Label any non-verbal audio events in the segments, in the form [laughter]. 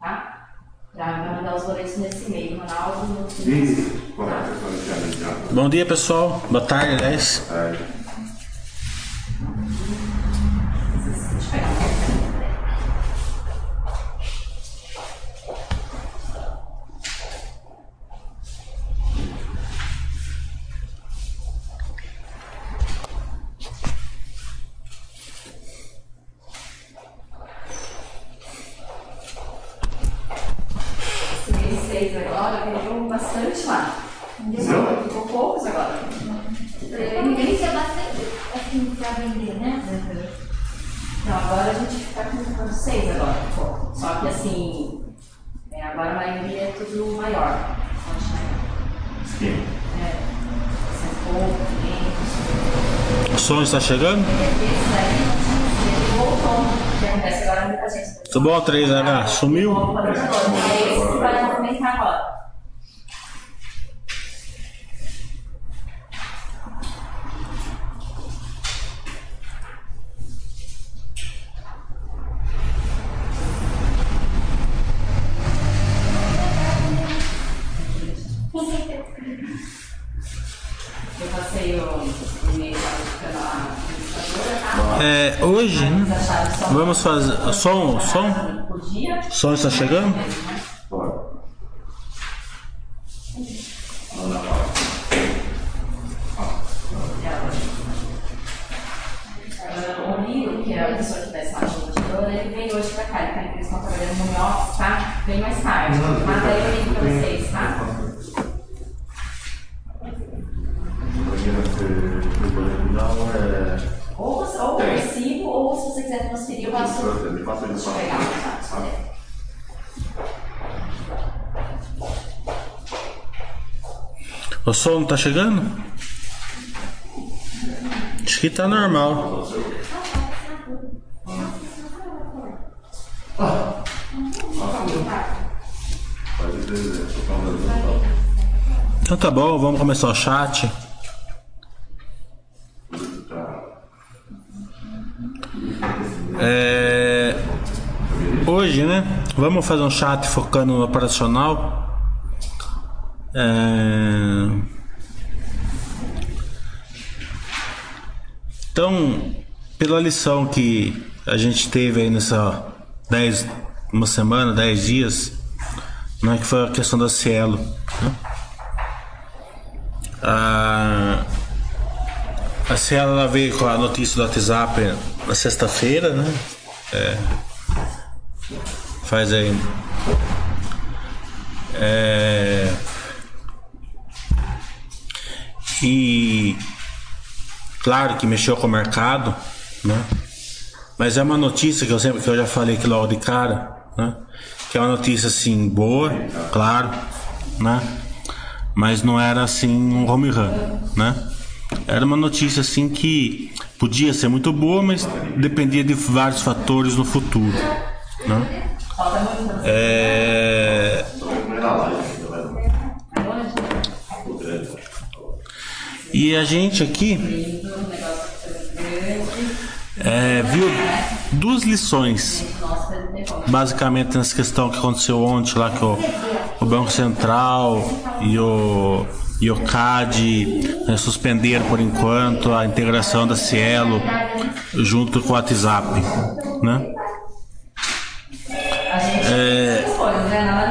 tá? Pra mandar os boletos nesse e-mail, Ronaldo, Isso, correto. Bom dia, pessoal. Boa tarde, aliás. É, Deixa lá. Entendeu? Ficou poucos agora. Ninguém quer bastante assim pra vender, né? Então agora a gente tá com seis agora. Só que assim, é, agora a maioria é tudo maior. Sim. É, 100 pouco, 500. O som está chegando? Gente. Tudo bom, 3H? Sumiu? É esse que vai movimentar agora. Hoje, Vamos fazer. Som, som? Som está chegando? Bora. Ah, O Lilo, que é a pessoa que dá essa ajudadora, ele vem hoje pra cá. Ele tá, eles estão trabalhando no home office, tá? Vem mais tarde. Mas aí eu ligo pra vocês, tá? Não, é. Ou, você- ou eu recibo, ou se você quiser transferir, eu passo. Me passa Deixa eu isso. pegar, tá? É. O som tá chegando? Acho que tá normal. Então tá bom, vamos começar o chat. É, Hoje, né? Vamos fazer um chat focando no operacional. É, Então, pela lição que a gente teve aí nessa 10, uma semana, 10 dias, né, que foi a questão da Cielo. Né? A, a Cielo ela veio com a notícia do WhatsApp na sexta-feira, né? É, faz aí. É, e claro que mexeu com o mercado, né? Mas é uma notícia que eu sempre que eu já falei aqui logo de cara, né? Que é uma notícia assim boa, claro, né? Mas não era assim um home run, né? Era uma notícia assim que podia ser muito boa, mas dependia de vários fatores no futuro, né? É... E a gente aqui é, viu duas lições, basicamente nessa questão que aconteceu ontem lá que o, o Banco Central e o, e o CAD né, suspenderam por enquanto a integração da Cielo junto com o WhatsApp, né? É... né?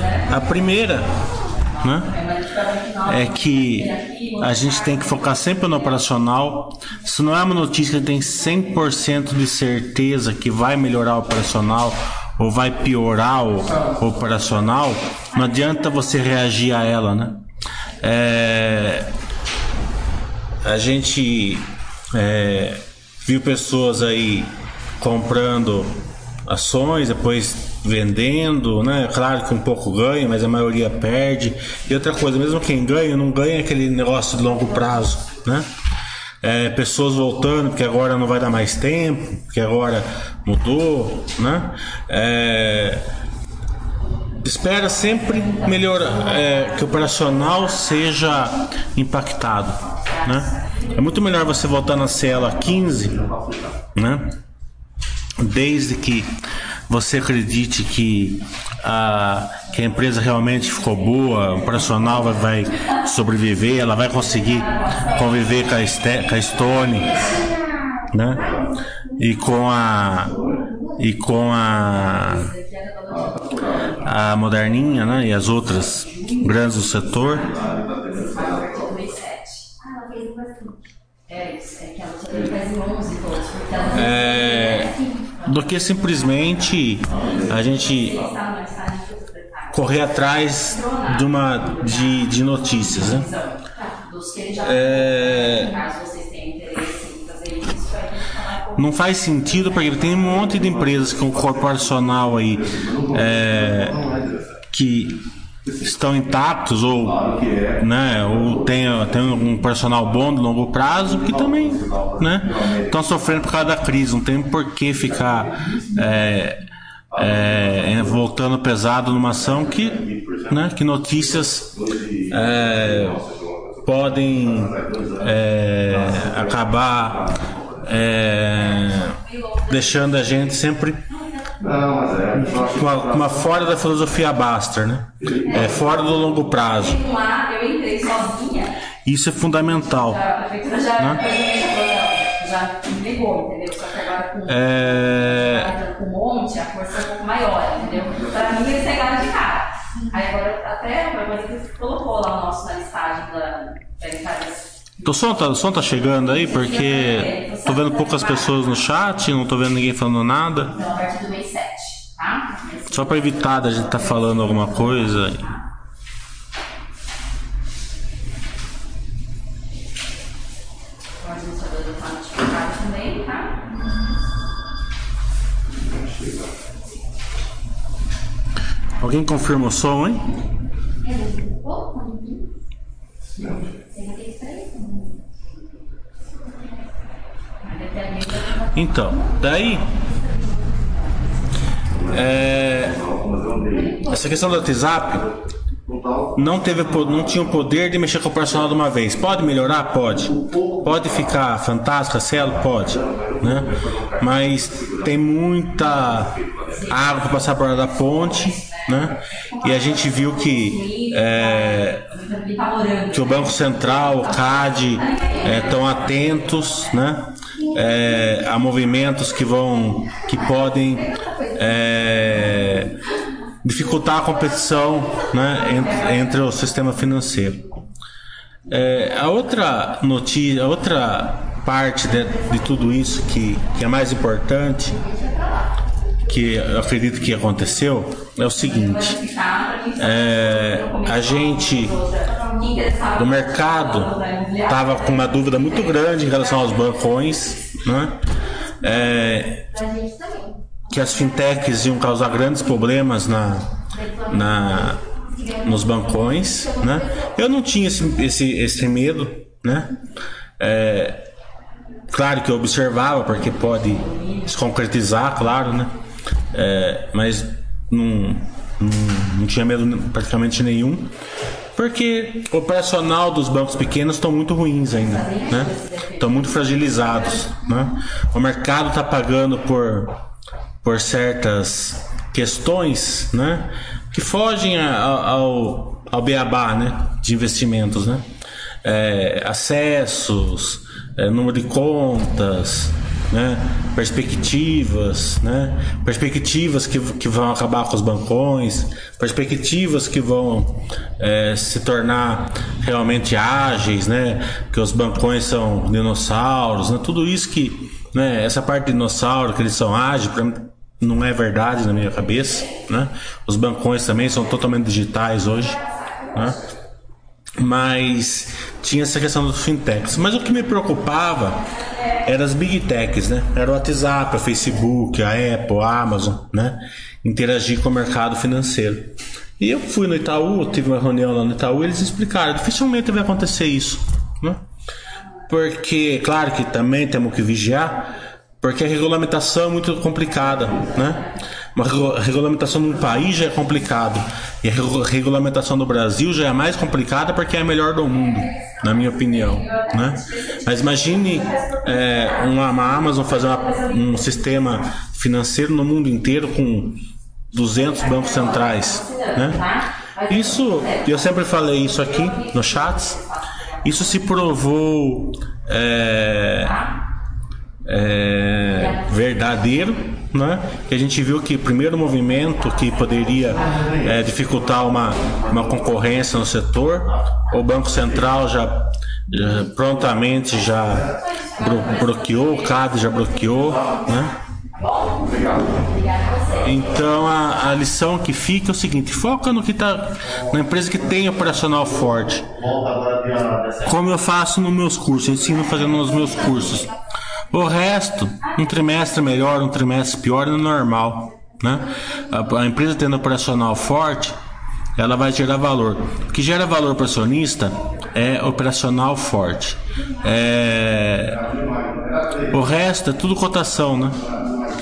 Né? A primeira, né? É que a gente tem que focar sempre no operacional. Se não é uma notícia que tem 100% de certeza que vai melhorar o operacional ou vai piorar o operacional, não adianta você reagir a ela, né? É, a gente é, viu pessoas aí comprando ações, depois vendendo, né? Claro que um pouco ganha, mas a maioria perde. E outra coisa, mesmo quem ganha, não ganha aquele negócio de longo prazo, né? É, pessoas voltando porque agora não vai dar mais tempo, porque agora mudou, né? É, espera sempre melhor é, que o operacional seja impactado, né? É muito melhor você voltar na cela 15, né? Desde que você acredite que a, que a empresa realmente ficou boa, o operacional vai, vai sobreviver, ela vai conseguir conviver com a, Ste- com a Stone, né? E com a e com a a moderninha, né? E as outras grandes do setor. Foi 2007. Ela fez bastante. É isso, que ela só teve faz 11 todos, porque ela do que simplesmente a gente correr atrás de uma de, de notícias, né? É, não faz sentido porque tem um monte de empresas com corporacional aí é, que estão intactos ou né ou tem, tem um personal bom de longo prazo que também né estão sofrendo por causa da crise. Não tem por que ficar é, é, voltando pesado numa ação que né que notícias é, podem é, acabar é, deixando a gente sempre Não, mas é. uma, uma fora da filosofia Baster, né? É fora do longo prazo. lá, eu entrei sozinha, Isso é fundamental. a prefeitura já, já, já me ligou, entendeu? Só que agora com, É, com um monte, a força é um pouco maior, entendeu? Pra mim, eles pegaram de cara. Aí agora, até a Margarida colocou lá o nosso na listagem da, da empresa. O som tá, o som tá chegando aí porque tô vendo poucas pessoas no chat, não tô vendo ninguém falando nada. Então, a partir do mês 7, tá? Só para evitar da gente estar falando alguma coisa. Tá? Alguém confirma o som, hein? É pouco, não Você? Aí daqui a pouco Então, daí. é, essa questão do WhatsApp não teve não tinha o poder de mexer com o personal de uma vez. Pode melhorar? Pode. Pode ficar fantástico célula? Pode. Né? Mas tem muita água para passar por da ponte. Né? E a gente viu que é, que o Banco Central, o CAD estão atentos, né? É, a movimentos que vão, que podem é, dificultar a competição, né, entre, entre o sistema financeiro. É, a outra notícia, a outra parte de, de tudo isso que, que é mais importante, que eu acredito que aconteceu, é o seguinte: é, a gente o mercado estava com uma dúvida muito grande em relação aos bancões, né? É, que as fintechs iam causar grandes problemas na, na nos bancões, né? Eu não tinha esse, esse, esse medo, né? É, claro que eu observava porque pode se concretizar, claro, né? É, mas não, não, não tinha medo praticamente nenhum, porque o operacional dos bancos pequenos estão muito ruins ainda, né? Estão muito fragilizados, né? O mercado está pagando por por certas questões, né, que fogem ao, ao beabá, né, de investimentos, né, É, acessos, é, número de contas, né, perspectivas, né, perspectivas que, que vão acabar com os bancões, perspectivas que vão é, se tornar realmente ágeis, né, que os bancões são dinossauros, né, tudo isso que, né, essa parte de dinossauro que eles são ágeis, não é verdade na minha cabeça, né? Os bancões também são totalmente digitais hoje, né? Mas tinha essa questão dos fintechs. Mas o que me preocupava eram as big techs, né? Era o WhatsApp, o Facebook, a Apple, a Amazon, né? Interagir com o mercado financeiro. E eu fui no Itaú, tive uma reunião lá no Itaú, e eles explicaram, dificilmente vai acontecer isso, né? Porque, claro que também temos que vigiar, porque a regulamentação é muito complicada, né? Uma regulamentação num país já é complicado e a regulamentação no Brasil já é mais complicada porque é a melhor do mundo, na minha opinião, né? Mas imagine é, uma, uma, Amazon fazer uma, um sistema financeiro no mundo inteiro com 200 bancos centrais, né? Isso, eu sempre falei isso aqui no chats. Isso se provou é, é, verdadeiro, né? Que a gente viu que o primeiro movimento que poderia é, dificultar uma, uma concorrência no setor, o Banco Central já, já prontamente já bloqueou, o CAD já bloqueou, né? Então a, a, lição que fica é o seguinte: foca no que está na empresa que tem operacional forte. Como eu faço nos meus cursos, ensino fazendo nos meus cursos. O resto, um trimestre melhor, um trimestre pior, é normal. Né? A, a empresa tendo operacional forte, ela vai gerar valor. O que gera valor para o acionista é operacional forte. É... O resto é tudo cotação, né?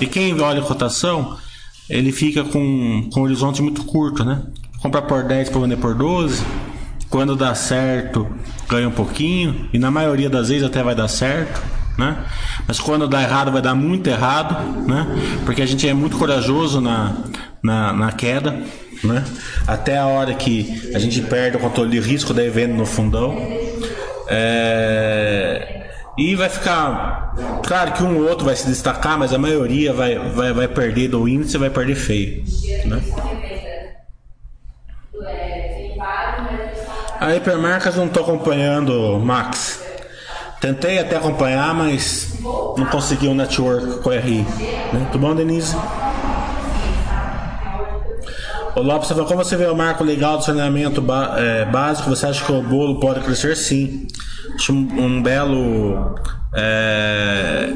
E quem olha cotação, ele fica com, com um horizonte muito curto, né? Compra por 10 para vender por 12. Quando dá certo, ganha um pouquinho. E na maioria das vezes até vai dar certo né? Mas quando dá errado, vai dar muito errado, né? Porque a gente é muito corajoso na, na, na queda, né? Até a hora que a gente perde o controle de risco da evento no fundão. É... E vai ficar. Claro que um ou outro vai se destacar, mas a maioria vai, vai, vai perder do índice vai perder feio. Né? A hipermarcas não estou acompanhando, Max. Tentei até acompanhar, mas não consegui um network com o RI. Né? Tudo bom, Denise? O Lopes falou, como você vê o marco legal do saneamento é, básico, você acha que o bolo pode crescer? Sim. Acho um, um belo é,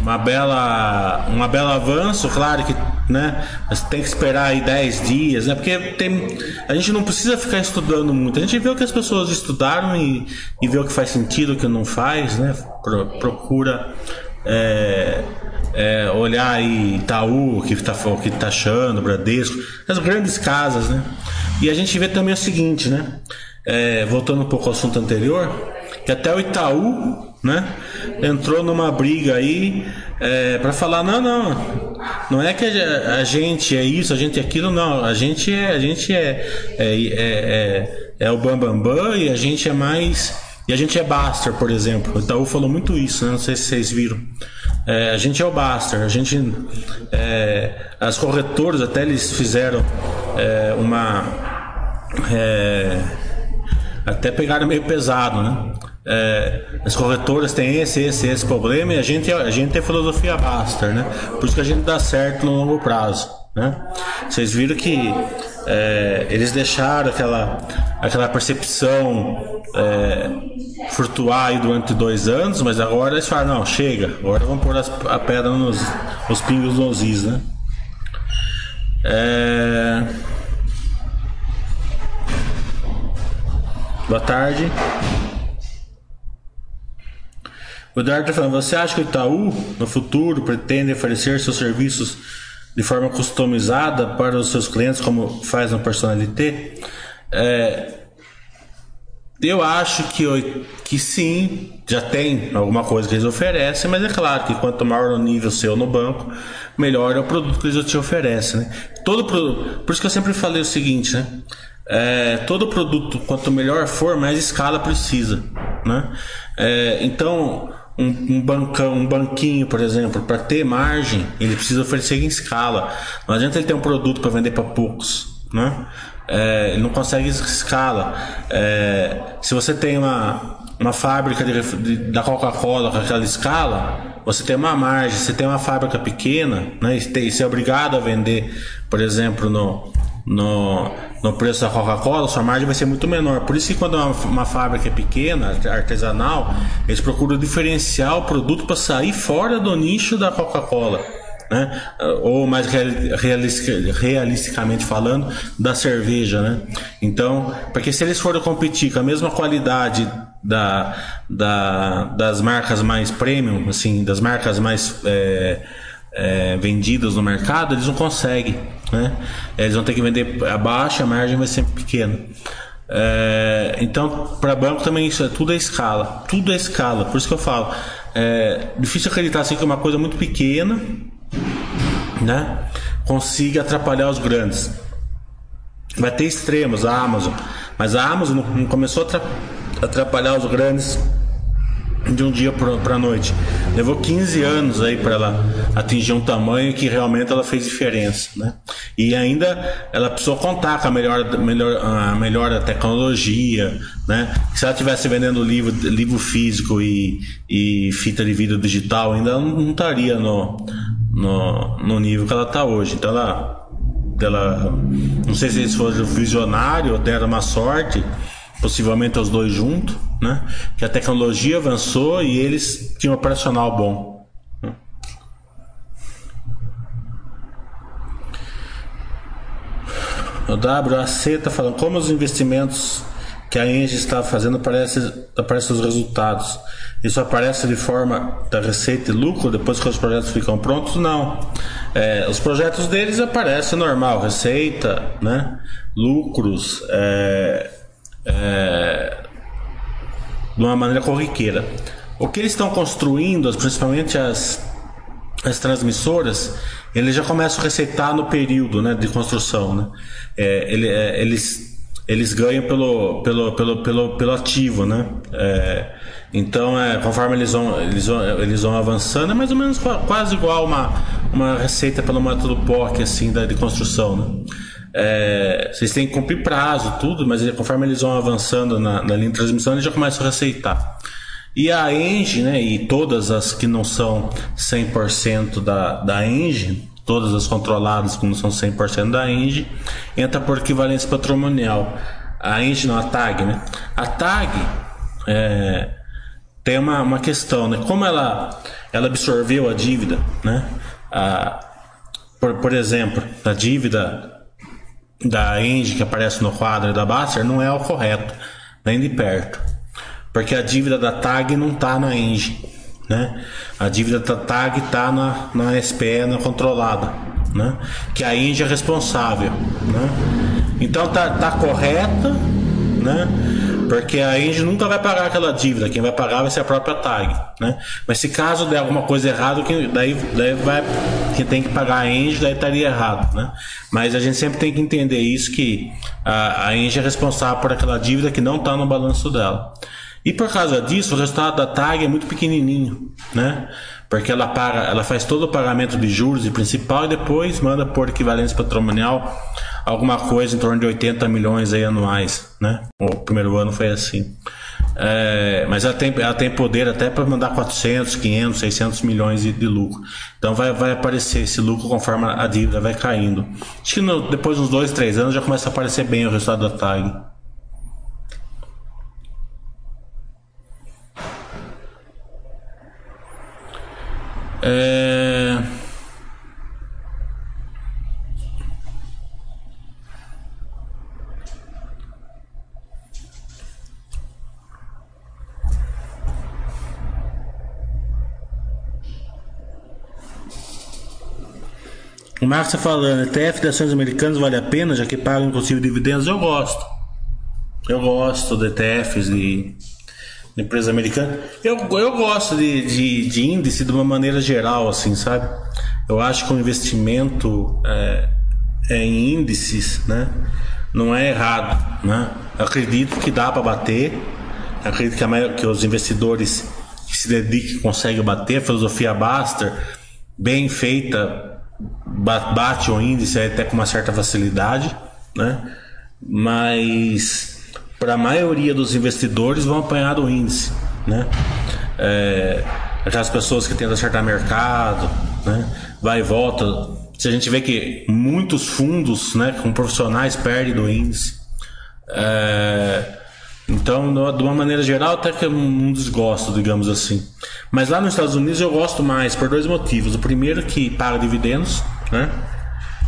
uma bela uma bela avanço, claro que né, mas tem que esperar aí 10 dias, né? Porque tem, a gente não precisa ficar estudando muito. A gente vê o que as pessoas estudaram e, e vê o que faz sentido, o que não faz, né? Pro, procura é, é, olhar aí Itaú, o que está que tá achando, Bradesco, as grandes casas, né? E a gente vê também o seguinte, né? É, voltando um pouco ao assunto anterior, que até o Itaú né? Entrou numa briga aí é, para falar não, não, não é que a, gente é isso, a gente é aquilo, não. A gente é, a gente é é, é, é, é o bambambam bam, bam, e a gente é mais e a gente é Baster, por exemplo. O Itaú falou muito isso, né? não sei se vocês viram. É, a gente é o Baster, a gente é, as corretoras até eles fizeram é, uma é, até pegaram meio pesado, né? é, as corretoras têm esse, esse, esse problema e a gente, a gente tem filosofia Baster, né? Por isso que a gente dá certo no longo prazo, né? Vocês viram que é, eles deixaram aquela, aquela percepção é, durante dois anos, mas agora eles falam, não, chega, agora vamos pôr as, a pedra nos os pingos nos is, né? É... Boa tarde. O Eduardo está falando, você acha que o Itaú, no futuro, pretende oferecer seus serviços de forma customizada para os seus clientes, como faz no Personalité? É, eu acho que, que sim, já tem alguma coisa que eles oferecem, mas é claro que quanto maior o nível seu no banco, melhor é o produto que eles te oferecem. Né? Todo produto, por isso que eu sempre falei o seguinte, né? É, todo produto, quanto melhor for, mais escala precisa. Né? É, então, um, um, bancão, um banquinho, por exemplo, para ter margem, ele precisa oferecer em escala. Não adianta ele ter um produto para vender para poucos, né? É, ele não consegue escala. É, se você tem uma, uma fábrica de, de, da Coca-Cola com aquela escala, você tem uma margem. Se tem uma fábrica pequena, né, e, tem, e você é obrigado a vender, por exemplo, no, no, no preço da Coca-Cola, sua margem vai ser muito menor. Por isso que quando uma, uma fábrica é pequena, artesanal, eles procuram diferenciar o produto para sair fora do nicho da Coca-Cola. Né? Ou mais realisticamente falando, da cerveja, né? Então, porque se eles forem competir com a mesma qualidade da, da, das marcas mais premium, assim, das marcas mais é, é, vendidas no mercado, eles não conseguem. Né? Eles vão ter que vender abaixo, a margem vai ser pequena. É, então, para banco também isso é tudo é escala, tudo é escala. Por isso que eu falo, é difícil acreditar assim que uma coisa muito pequena, né, consiga atrapalhar os grandes. Vai ter extremos, a Amazon, mas a Amazon não começou a atrapalhar os grandes de um dia para a noite. Levou 15 anos aí para ela atingir um tamanho que realmente ela fez diferença, né? E ainda ela precisou contar com a melhor, melhor, a melhor tecnologia, né? Se ela tivesse vendendo livro, livro físico e, e fita de vídeo digital, ainda não estaria no, no, no nível que ela está hoje. Então ela, ela, não sei se eles foram visionário ou deram uma sorte possivelmente os dois juntos, né? Que a tecnologia avançou e eles tinham um operacional bom. Né? O WAC está falando como os investimentos que a Engie está fazendo aparecem aparece os resultados. Isso aparece de forma da receita e lucro depois que os projetos ficam prontos? Não. É, os projetos deles aparecem normal, receita, né? lucros, é, é, de uma maneira corriqueira. O que eles estão construindo, principalmente as, as transmissoras, eles já começam a receitar no período né, de construção. Né? É, ele, é, eles, eles ganham pelo, pelo, pelo, pelo, pelo ativo. Né? É, então, é, conforme eles vão, eles, vão, eles vão avançando, é mais ou menos quase igual uma, uma receita pelo método POC assim, da, de construção. Né? É, vocês têm que cumprir prazo, tudo, mas conforme eles vão avançando na, na linha de transmissão, eles já começam a receitar. E a Engine, né, e todas as que não são 100% da, da Engine, todas as controladas que não são 100% da Engine, entra por equivalência patrimonial. A Engine, não, a TAG, né? A TAG é, tem uma, uma questão, né? Como ela, ela absorveu a dívida, né? A, por, por exemplo, a dívida da Engie que aparece no quadro da Baster não é o correto, nem de perto. Porque a dívida da TAG não está na Engie, né? A dívida da TAG está na, na SPE, na controlada, né? Que a Engie é responsável, né? Então tá, tá correta, né? Porque a Engie nunca vai pagar aquela dívida, quem vai pagar vai ser a própria TAG, né? Mas se caso der alguma coisa errada, daí, daí vai, quem tem que pagar a Engie, daí estaria errado, né? Mas a gente sempre tem que entender isso, que a, a é responsável por aquela dívida que não está no balanço dela. E por causa disso, o resultado da TAG é muito pequenininho, né? Porque ela paga, ela faz todo o pagamento de juros e principal e depois manda por equivalência patrimonial alguma coisa em torno de 80 milhões aí anuais, né? O primeiro ano foi assim. É, mas ela tem, ela tem poder até para mandar 400, 500, 600 milhões de, de, lucro. Então vai, vai aparecer esse lucro conforme a dívida vai caindo. Acho que no, depois de uns 2, 3 anos já começa a aparecer bem o resultado da TAG. É... O Marcos está falando, ETF de ações americanas vale a pena, já que pagam inclusive dividendos? Eu gosto. Eu gosto de ETFs de, de empresa americana. Eu, eu gosto de, de, de, índice de uma maneira geral, assim, sabe? Eu acho que o investimento é, é em índices, né? Não é errado, né? Eu acredito que dá para bater. Acredito que, a que os investidores que se dediquem conseguem bater. A filosofia Baster, bem feita, bate o índice até com uma certa facilidade, né? Mas para a maioria dos investidores vão apanhar do índice, né? É, aquelas pessoas que tentam acertar mercado, né? Vai e volta, Se a gente vê que muitos fundos, né, com profissionais perdem do índice. É, então, de uma maneira geral, até que é um desgosto, digamos assim. Mas lá nos Estados Unidos eu gosto mais por dois motivos. O primeiro que paga dividendos, né?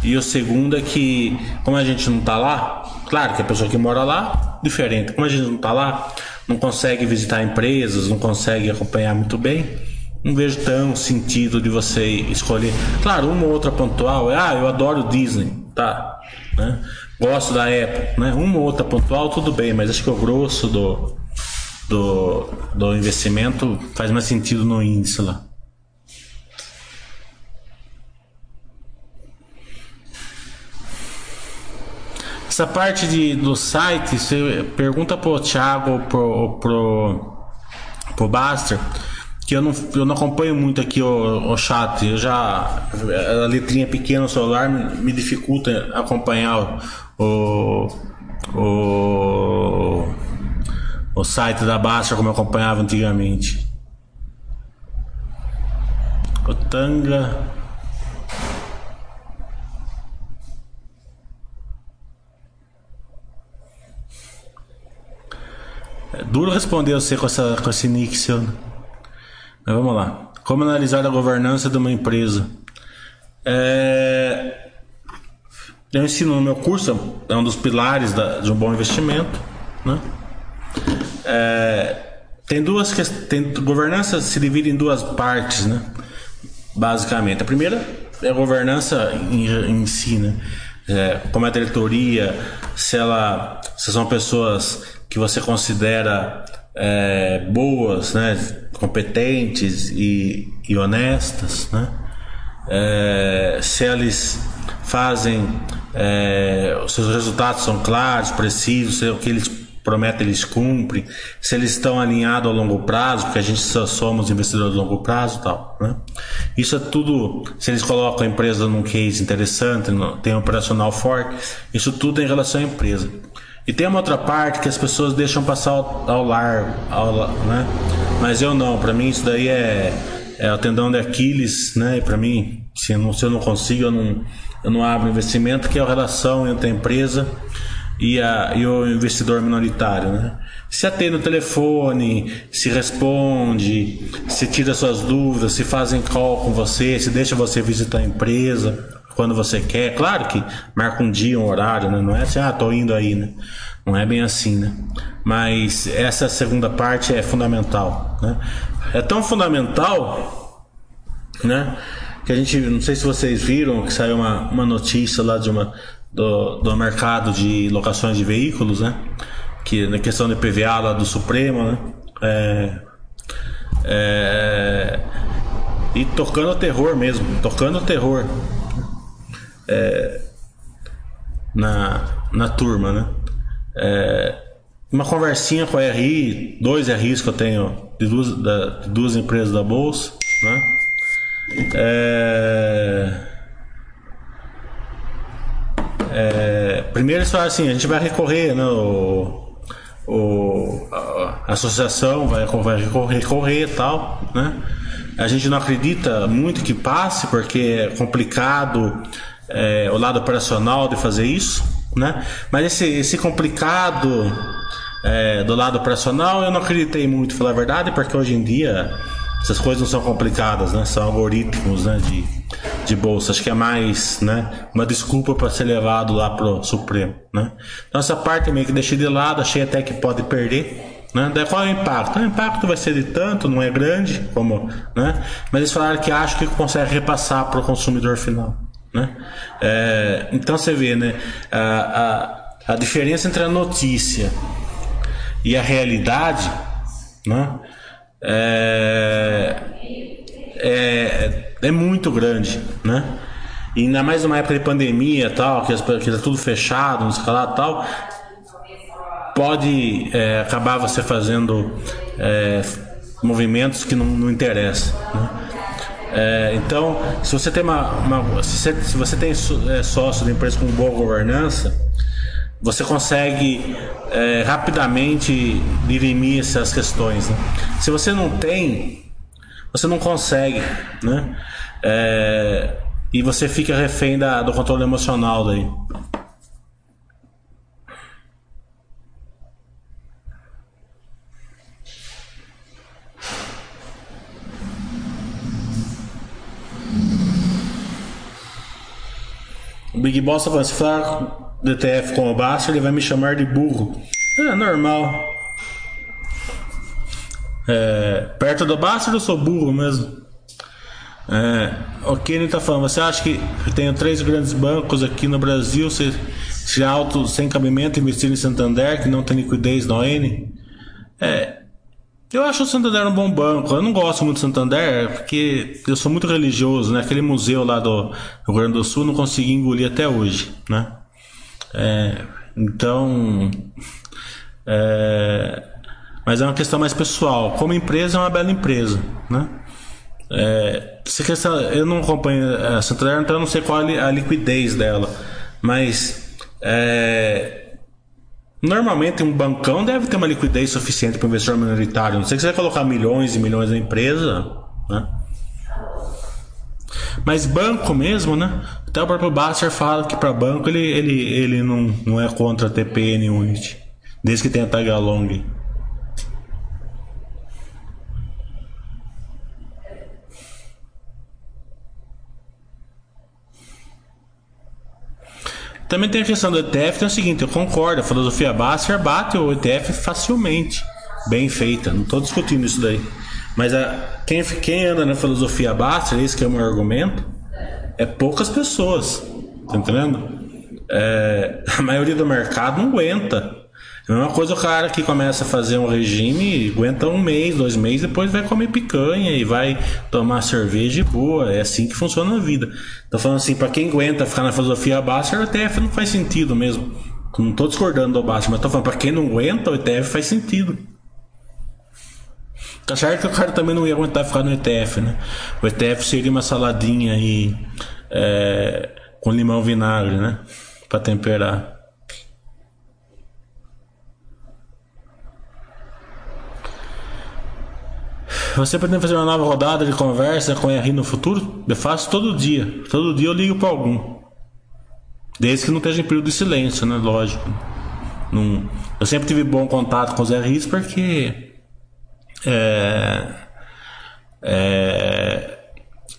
E o segundo é que, como a gente não está lá, claro que a pessoa que mora lá, diferente. Como a gente não está lá, não consegue visitar empresas, não consegue acompanhar muito bem, não vejo tão sentido de você escolher. Claro, uma ou outra pontual é, ah, eu adoro Disney, tá, né? Gosto da Apple, né? Uma ou outra pontual, tudo bem, mas acho que o grosso do, do, do investimento faz mais sentido no índice lá. Essa parte de, do site, você pergunta pro Thiago ou pro, pro, pro Baster, que eu não, eu não acompanho muito aqui o, o chat. Eu já. A letrinha pequena no celular me, me dificulta acompanhar o, o site da Baster como eu acompanhava antigamente. O Tanga. É duro responder você com, essa, com esse nick seu. Né? Mas vamos lá. Como analisar a governança de uma empresa? É... Eu ensino no meu curso, é um dos pilares da, de um bom investimento. Né? É... Tem duas questões. Governança se divide em duas partes, né? basicamente. A primeira é a governança em, em si, né? É, como é a diretoria, se ela se são pessoas que você considera é, boas, né, competentes e, e honestas, né? É, se eles fazem é, os seus resultados são claros, precisos, se o que eles prometem eles cumprem, se eles estão alinhados a longo prazo, porque a gente só somos investidores a longo prazo, tal, né? Isso é tudo, se eles colocam a empresa num case interessante, tem um operacional forte, isso tudo é em relação à empresa. E tem uma outra parte que as pessoas deixam passar ao, ao largo, ao, né? Mas eu não, para mim isso daí é, é o tendão de Aquiles, né? Para mim, se eu, não, se eu não consigo, eu não, eu não abro investimento, que é a relação entre a empresa e, a, e o investidor minoritário, né? Se atende no telefone, se responde, se tira suas dúvidas, se fazem call com você, se deixa você visitar a empresa, quando você quer. Claro que marca um dia, um horário, né? Não é assim, ah, tô indo aí, né? Não é bem assim, né? Mas essa segunda parte é fundamental, né? É tão fundamental, né? Que a gente, não sei se vocês viram que saiu uma, uma notícia lá de uma do, do mercado de locações de veículos, né? Que na questão de PVA lá do Supremo, né? É, é, e tocando terror mesmo, tocando terror é, na, na turma, né? É, uma conversinha com a RI, dois RIs que eu tenho de duas, da, de duas empresas da Bolsa, né? É, é, primeiro eles falaram assim, a gente vai recorrer, né? O, o, a associação vai, vai recorrer, recorrer e tal, né? A gente não acredita muito que passe, porque é complicado é, o lado operacional de fazer isso, né? Mas esse, esse complicado é, do lado operacional eu não acreditei muito, falar a verdade, porque hoje em dia essas coisas não são complicadas, né? São algoritmos, né? De, de bolsa. Acho que é mais, né? Uma desculpa para ser levado lá pro Supremo, né? Então essa parte meio que deixei de lado, achei até que pode perder. Né? Qual é o impacto? O impacto vai ser de tanto, não é grande, como, né? Mas eles falaram que acham que consegue repassar para o consumidor final. Né? É, então você vê né, a, a, a, diferença entre a notícia e a realidade né, é, é, é muito grande. Né? E ainda mais numa época de pandemia tal, que, que tá tudo fechado, escalado tal, pode é, acabar você fazendo é, movimentos que não, não interessam. Né? É, então, se você tem uma, uma se, você, se, você, tem é, sócio de empresa com boa governança, você consegue é, rapidamente dirimir essas questões. Né? Se você não tem, você não consegue, né? É, e você fica refém da, do controle emocional daí. Big Boss tá falando, se falar DTF com o Basta, ele vai me chamar de burro. É normal. É, perto do Basta eu sou burro mesmo. É, o Kenny tá falando, você acha que eu tenho três grandes bancos aqui no Brasil, se, se alto, sem cabimento, investir em Santander, que não tem liquidez na ON? É, eu acho o Santander um bom banco. Eu não gosto muito do Santander porque eu sou muito religioso, né? Aquele museu lá do Rio Grande do Sul não consegui engolir até hoje, né? É, então, é, mas é uma questão mais pessoal. Como empresa é uma bela empresa, né? É, se questão, eu não acompanho a Santander, então eu não sei qual a liquidez dela, mas é, Normalmente um bancão deve ter uma liquidez suficiente para o investidor minoritário. Não sei se você vai colocar milhões e milhões na empresa, né? Mas banco mesmo, né? Até o próprio Basser fala que para banco ele, ele, ele não, não é contra TPN Unity, desde que tenha tag along. Também tem a questão do ETF, tem o seguinte, eu concordo, a filosofia Basser bate o ETF facilmente, bem feita, não estou discutindo isso daí. Mas a, quem, quem anda na filosofia Basser, esse é o meu argumento, é poucas pessoas, tá entendendo? É, [laughs] a maioria do mercado não aguenta. É a mesma coisa o cara que começa a fazer um regime, aguenta um mês, dois meses, depois vai comer picanha e vai tomar cerveja e boa. É assim que funciona a vida. Tô falando assim, para quem aguenta ficar na filosofia baixa, o ETF não faz sentido mesmo. Não tô discordando do baixo, mas tô falando, para quem não aguenta, o ETF faz sentido. Tá certo que o cara também não ia aguentar ficar no ETF, né? O ETF seria uma saladinha aí é, com limão vinagre, né? Para temperar. Você pretende fazer uma nova rodada de conversa com a RI no futuro? Eu faço todo dia. Todo dia eu ligo para algum. Desde que não esteja em período de silêncio, né? Lógico. Não... Eu sempre tive bom contato com os RIs porque. É, é,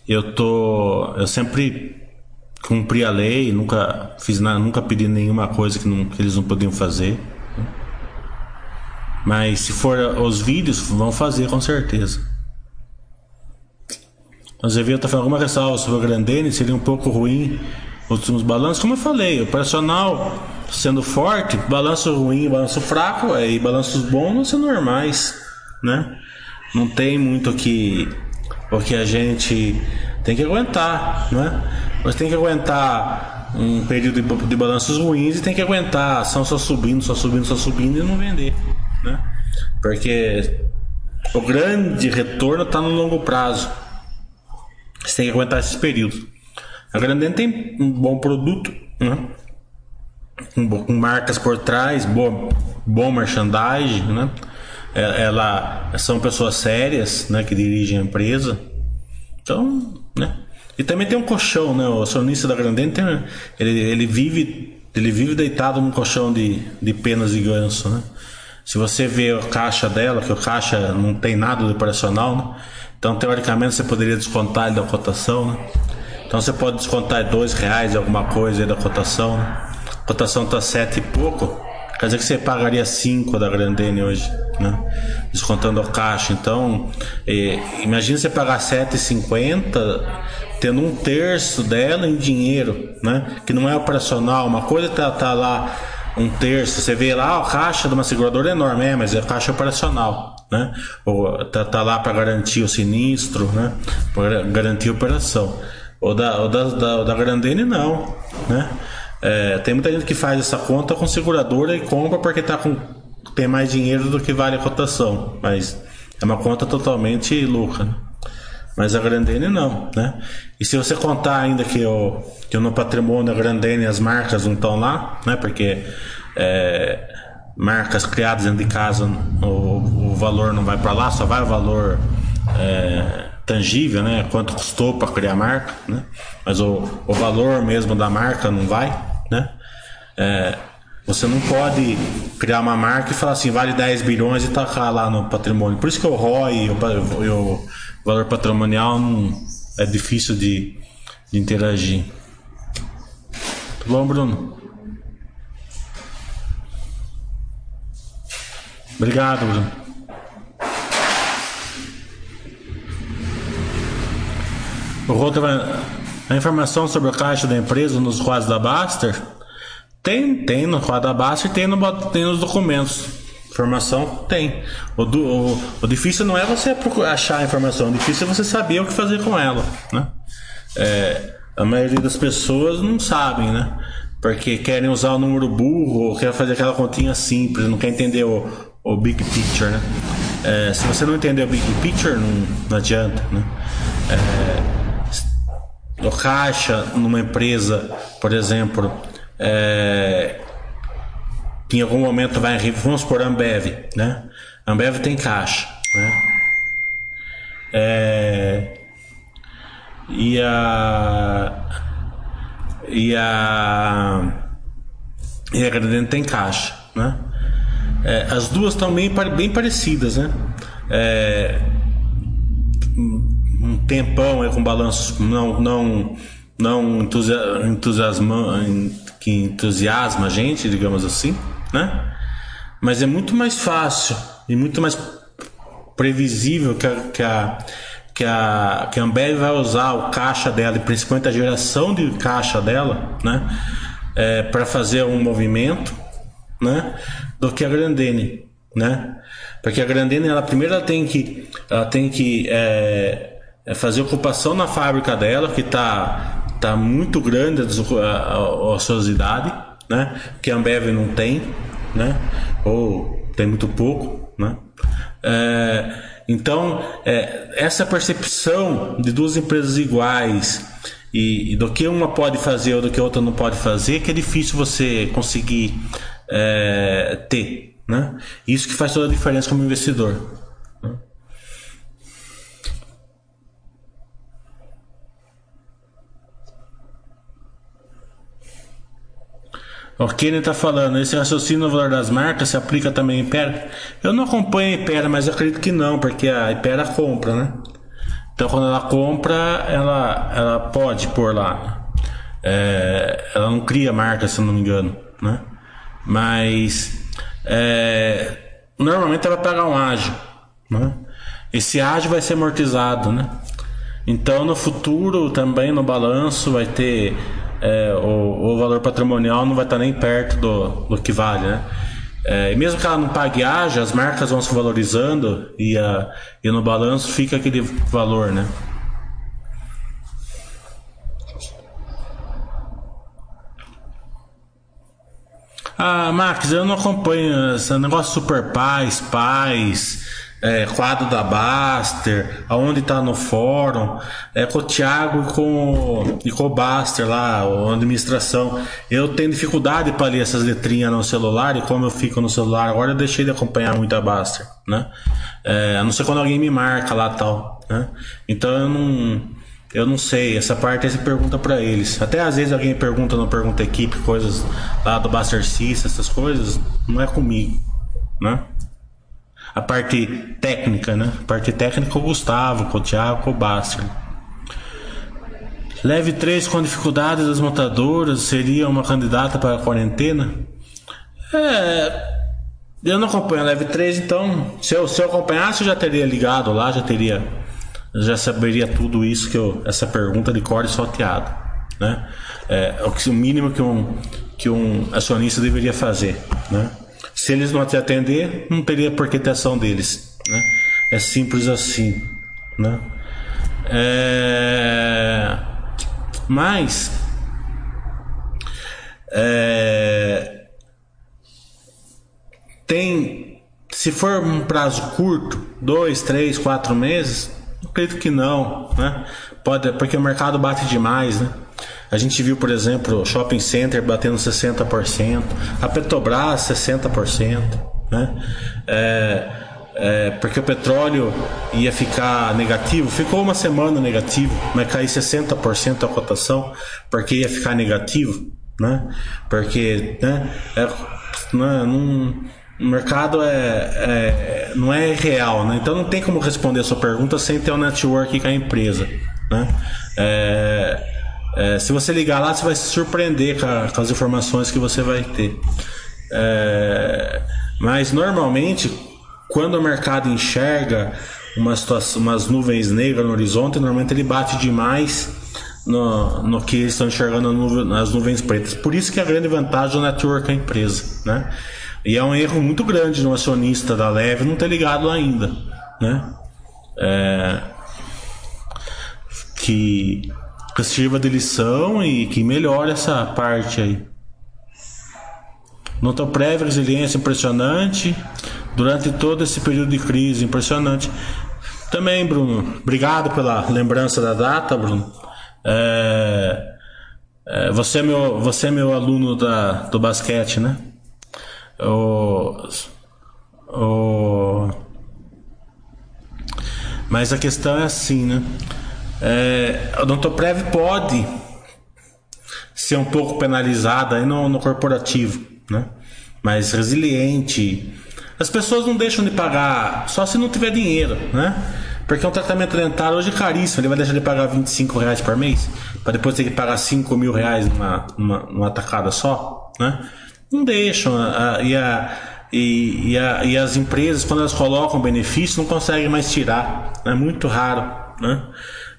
eu tô. Eu sempre cumpri a lei, nunca fiz nada, nunca pedi nenhuma coisa que, não, que eles não podiam fazer. Mas se for os vídeos, vão fazer com certeza. O Azevedo está falando alguma ressalva sobre o Grandene, seria um pouco ruim os últimos balanços. Como eu falei, o personal sendo forte, balanço ruim, balanço fraco, e balanços bons vão ser normais, né? Não tem muito que o que a gente tem que aguentar, né? Mas tem que aguentar um período de, de balanços ruins e tem que aguentar ação só subindo, só subindo, só subindo e não vender né? Porque o grande retorno está no longo prazo. Você tem que aguentar esses períodos. A Grandene tem um bom produto, né? Com, marcas por trás, bom, bom merchandising, né? É, ela são pessoas sérias, né? Que dirigem a empresa. Então, né? E também tem um colchão, né? O acionista da Grandene tem, ele, ele vive ele vive deitado num colchão de, de penas e ganso, né? Se você vê a caixa dela, que o caixa não tem nada de operacional, né? então teoricamente você poderia descontar ele da cotação. Né? Então você pode descontar dois reais alguma coisa da cotação. Né? A cotação está sete e pouco, quer dizer que você pagaria cinco da Grandene hoje, né? descontando a caixa. Então, eh, imagine você pagar sete e cinquenta tendo um terço dela em dinheiro, né? que não é operacional. Uma coisa está tá lá um terço. Você vê lá, a caixa de uma seguradora é enorme, é, mas é caixa operacional, né? Ou tá, tá lá para garantir o sinistro, né? Para garantir a operação. Ou da, ou da, da, da Grandene não, né? É, tem muita gente que faz essa conta com seguradora e compra porque tá com tem mais dinheiro do que vale a cotação, mas é uma conta totalmente louca. Né? Mas a Grandene não, né? E se você contar ainda que, eu, que no patrimônio da Grandene as marcas não estão lá, né? Porque é, marcas criadas dentro de casa, o, o valor não vai para lá, só vai o valor é, tangível, né? Quanto custou para criar a marca, né? Mas o, o valor mesmo da marca não vai, né? É, você não pode criar uma marca e falar assim, vale 10 bilhões e tacar lá no patrimônio. Por isso que o ROI e o, o valor patrimonial não, é difícil de, de interagir. Tá bom, Bruno? Obrigado, Bruno. O a informação sobre a caixa da empresa nos quadros da Baster tem, tem no quadro da Baster tem, no, tem nos documentos. Informação tem. O, o, o, difícil não é você achar a informação, o difícil é você saber o que fazer com ela, né? É, a maioria das pessoas não sabem, né? Porque querem usar o número burro ou querem fazer aquela continha simples, não quer entender o, o big picture, né? É, se você não entender o big picture, não, não adianta, né? É, o caixa numa empresa, por exemplo, é, em algum momento vai vamos supor Ambev, né? Ambev tem caixa, né? É, e a e a e a tem caixa, né? É, as duas estão bem, bem parecidas, né? É, um tempão é com balanços não não não entusiasma, que entusiasma a gente, digamos assim, né? Mas é muito mais fácil e muito mais previsível que a, que a, que a, que a Ambev vai usar o caixa dela, e principalmente a geração de caixa dela, né? É, para fazer um movimento, né? Do que a Grandene, né? Porque a Grandene, ela primeiro ela tem que, ela tem que é, é fazer ocupação na fábrica dela, que está tá muito grande a, a, a ociosidade, né? Que a Ambev não tem, né? Ou tem muito pouco, né? É, então, é, essa percepção de duas empresas iguais e, e, do que uma pode fazer ou do que a outra não pode fazer, que é difícil você conseguir é, ter, né? Isso que faz toda a diferença como investidor. O Kenny está falando, esse raciocínio no valor das marcas se aplica também em Ipera? Eu não acompanho a Ipera, mas acredito que não, porque a Ipera compra, né? Então quando ela compra, ela, ela pode pôr lá. É, ela não cria marca, se não me engano, né? Mas é, normalmente ela vai pagar um ágio, né? Esse ágio vai ser amortizado, né? Então no futuro também no balanço vai ter é, o, o, valor patrimonial não vai estar nem perto do, do que vale, né? É, e mesmo que ela não pague haja, as marcas vão se valorizando e, a, e no balanço fica aquele valor, né? Ah, Max, eu não acompanho esse negócio Super Pais, Pais, é, quadro da Baster, aonde tá no fórum, é com o Thiago e com, e com o Baster lá, a administração. Eu tenho dificuldade para ler essas letrinhas no celular e como eu fico no celular agora eu deixei de acompanhar muito a Baster, né? É, a não ser quando alguém me marca lá tal, né? Então eu não eu não sei, essa parte você pergunta para eles. Até às vezes alguém pergunta no Pergunta Equipe, coisas lá do Baster essas coisas, não é comigo, né? A parte técnica, né? A parte técnica o Gustavo, com o Thiago, com o Baster. Leve 3 com dificuldades das montadoras seria uma candidata para a quarentena? É. Eu não acompanho a Leve 3, então se eu, se eu acompanhasse eu já teria ligado lá, já teria. Já saberia tudo isso que eu. Essa pergunta de corte salteado. Né? É, o mínimo que um, que um acionista deveria fazer. Né? Se eles não te atender, não teria por que ter ação deles. Né? É simples assim. Né? É... Mas é... tem, se for um prazo curto, dois, três, quatro meses, acredito que não, né? Pode, porque o mercado bate demais, né? A gente viu, por exemplo, o shopping center batendo 60%, a Petrobras 60%, né? É, é, porque o petróleo ia ficar negativo, ficou uma semana negativo, mas cair 60% a cotação, porque ia ficar negativo, né? Porque, né? É, não, não, o mercado é, é, não é real, né? Então não tem como responder a sua pergunta sem ter um network com a empresa, né? É, é, se você ligar lá, você vai se surpreender com, a, com as informações que você vai ter. É, mas normalmente, quando o mercado enxerga uma situação, umas nuvens negras no horizonte, normalmente ele bate demais no, no que eles estão enxergando nas nuvens pretas. Por isso que é a grande vantagem do network da empresa, né? E é um erro muito grande no acionista da Leve não ter ligado ainda, né? É, que, que sirva de lição e que melhore essa parte aí. Nota prévia, resiliência impressionante durante todo esse período de crise, impressionante. Também, Bruno, obrigado pela lembrança da data, Bruno. É, é, você, é meu, você é meu aluno da, do basquete, né? O, o, mas a questão é assim, né? É, a Odontoprev pode ser um pouco penalizada aí no, no corporativo, né? Mas resiliente. As pessoas não deixam de pagar só se não tiver dinheiro, né? Porque um tratamento dentário hoje é caríssimo. Ele vai deixar de pagar 25 reais por mês para depois ter que pagar 5 mil reais numa, numa, numa tacada só, né? Não deixam. A, a, e, a, e, a, e as empresas, quando elas colocam benefício, não conseguem mais tirar. É muito raro. Né?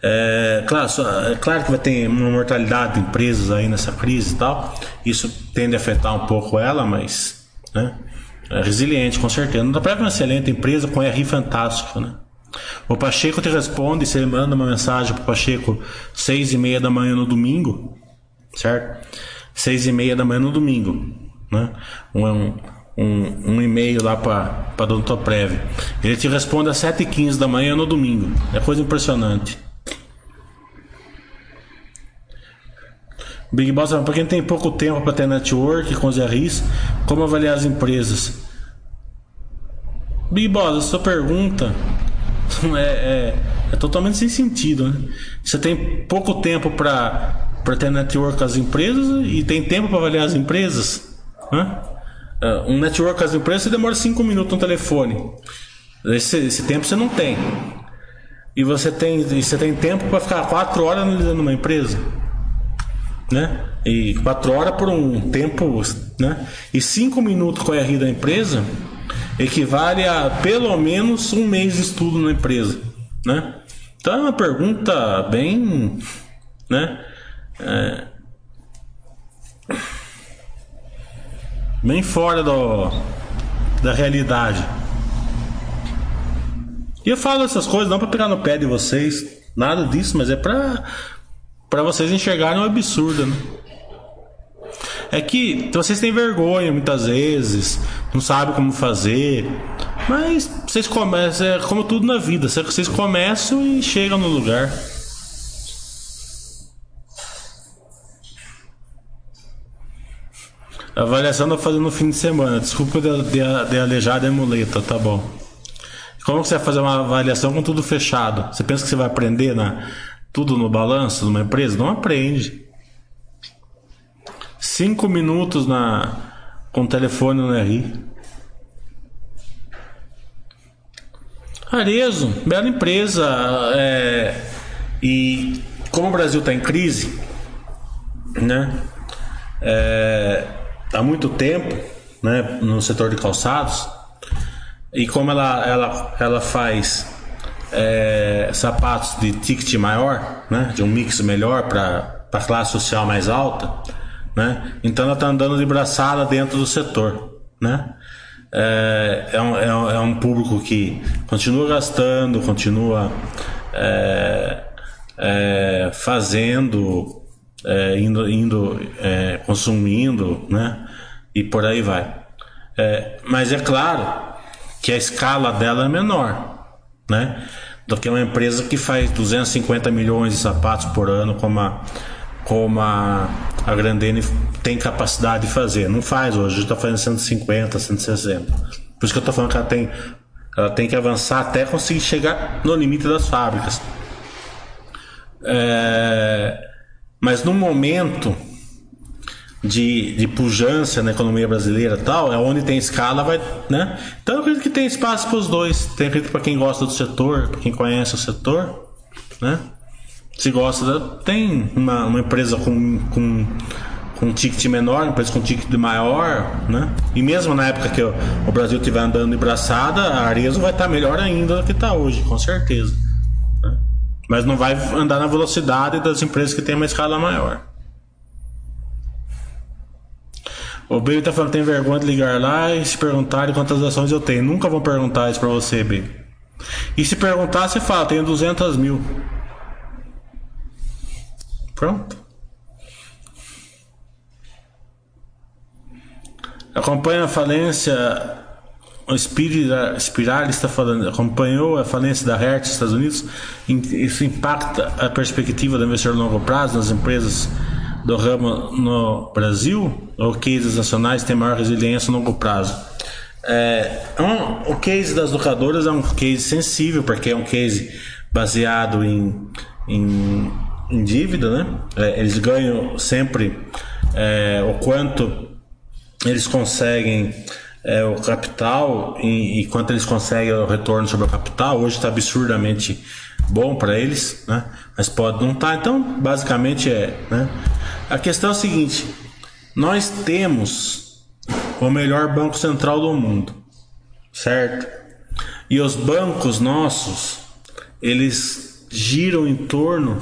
É, claro, é claro que vai ter uma mortalidade de empresas aí nessa crise e tal. Isso tende a afetar um pouco ela, mas né? é resiliente, com certeza. Não dá uma excelente empresa com RI fantástico. Né? O Pacheco te responde, ele manda uma mensagem para o Pacheco seis e meia da manhã no domingo, certo? Seis e meia da manhã no domingo né? um, um, um e-mail lá para a Dontoprev. Ele te responde às 7h15 da manhã no domingo. É coisa impressionante. Big Boss, para quem tem pouco tempo para ter network com os RIs, como avaliar as empresas? Big Boss, a sua pergunta [laughs] é, é, é totalmente sem sentido. Né? Você tem pouco tempo para ter network com as empresas e tem tempo para avaliar as empresas? Uh, um network com as empresas você demora 5 minutos no telefone. Esse, esse, tempo você não tem. E você tem, você tem tempo para ficar 4 horas analisando uma empresa. Né? E 4 horas por um tempo. Né? E 5 minutos com a RI da empresa equivale a pelo menos um mês de estudo na empresa. Né? Então é uma pergunta bem. Né? É bem fora do, da realidade. E eu falo essas coisas não para pegar no pé de vocês, nada disso, mas é para para vocês enxergarem o absurdo, né? É que vocês têm vergonha muitas vezes, não sabem como fazer, mas vocês começam, é como tudo na vida, vocês começam e chegam no lugar. Avaliação da fazendo no fim de semana. Desculpa de, de, de alejar a muleta, tá bom. Como que você vai fazer uma avaliação com tudo fechado? Você pensa que você vai aprender na, tudo no balanço de uma empresa? Não aprende. Cinco minutos na, com o telefone no RI. Arezo, bela empresa. É, e como o Brasil está em crise, né? É, há muito tempo né, no setor de calçados e como ela, ela, ela faz é, sapatos de ticket maior, né, de um mix melhor para a classe social mais alta, né, então ela está andando de braçada dentro do setor. Né, é, é, um, é, um, é um público que continua gastando, continua é, é, fazendo é, indo, indo é, consumindo, né? E por aí vai. Mas é claro que a escala dela é menor, né? Do que uma empresa que faz 250 milhões de sapatos por ano, como a, como a, a Grandene tem capacidade de fazer. Não faz hoje, está fazendo 150, 160. Por isso que eu estou falando que ela tem Ela tem que avançar até conseguir chegar no limite das fábricas. É, mas no momento de, de pujança na economia brasileira tal, é onde tem escala, vai, né? Então eu acredito que tem espaço para os dois. Tem acredito para quem gosta do setor, para quem conhece o setor, né? Se gosta, da, tem uma, uma empresa com, com, com um ticket menor, empresa com um ticket maior, né? E mesmo na época que o, o Brasil estiver andando de braçada, a Arezo vai estar melhor ainda do que está hoje, com certeza. né? Mas não vai andar na velocidade das empresas que têm uma escala maior. O Baby tá falando que tem vergonha de ligar lá e se perguntarem quantas ações eu tenho. Nunca vão perguntar isso pra você, Baby. E se perguntar, você fala, tenho 200 mil. Pronto. Acompanha a falência. O Spira- Spiral está falando, acompanhou a falência da Hertz nos Estados Unidos. Isso impacta a perspectiva do investidor a longo prazo nas empresas do ramo no Brasil? Ou cases nacionais têm maior resiliência a longo prazo? É, um- o case das locadoras é um case sensível, porque é um case baseado em, em, em dívida, né? É, eles ganham sempre é, o quanto eles conseguem é, o capital e, e quanto eles conseguem o retorno sobre o capital. Hoje está absurdamente bom para eles, né? mas pode não estar. Então, basicamente é. Né? A questão é a seguinte: nós temos o melhor banco central do mundo, certo? E os bancos nossos, eles giram em torno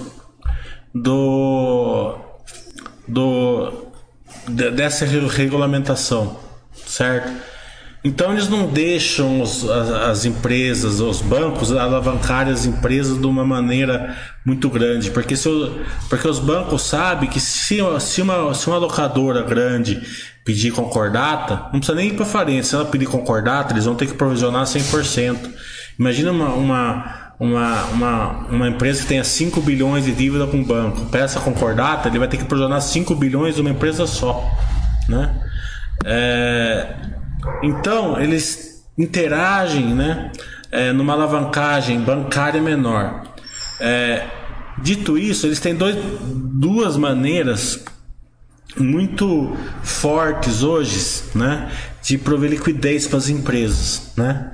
do do de- dessa re- regulamentação, certo? Então eles não deixam os- as, as empresas, os bancos alavancarem as empresas de uma maneira muito grande, porque, se porque os bancos sabem que se, se, uma, se uma locadora grande pedir concordata, não precisa nem ir para falência, se ela pedir concordata, eles vão ter que provisionar 100%. Imagina uma, uma, uma, uma, uma empresa que tenha 5 bilhões de dívida com o banco, peça concordata, ele vai ter que provisionar 5 bilhões de uma empresa só, né? É, então, eles interagem né, é, numa alavancagem bancária menor. É, dito isso, eles têm dois, duas maneiras muito fortes hoje né, de prover liquidez para as empresas. Né?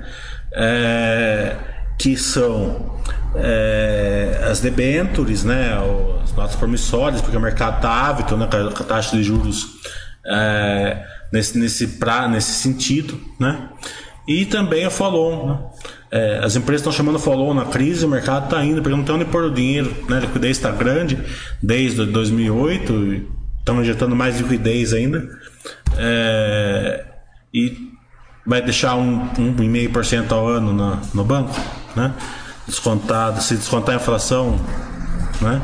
É, que são é, as debentures, né, as notas promissórias, porque o mercado está ávido né, com a taxa de juros é, nesse, nesse, pra, nesse sentido, né? E também a follow né? É, as empresas estão chamando follow na crise, o mercado está indo, porque não tem onde pôr o dinheiro, né? A liquidez está grande desde 2008, e estão injetando mais liquidez ainda. É, e vai deixar um, um 1,5% ao ano no banco, né? Descontado, se descontar a inflação, né?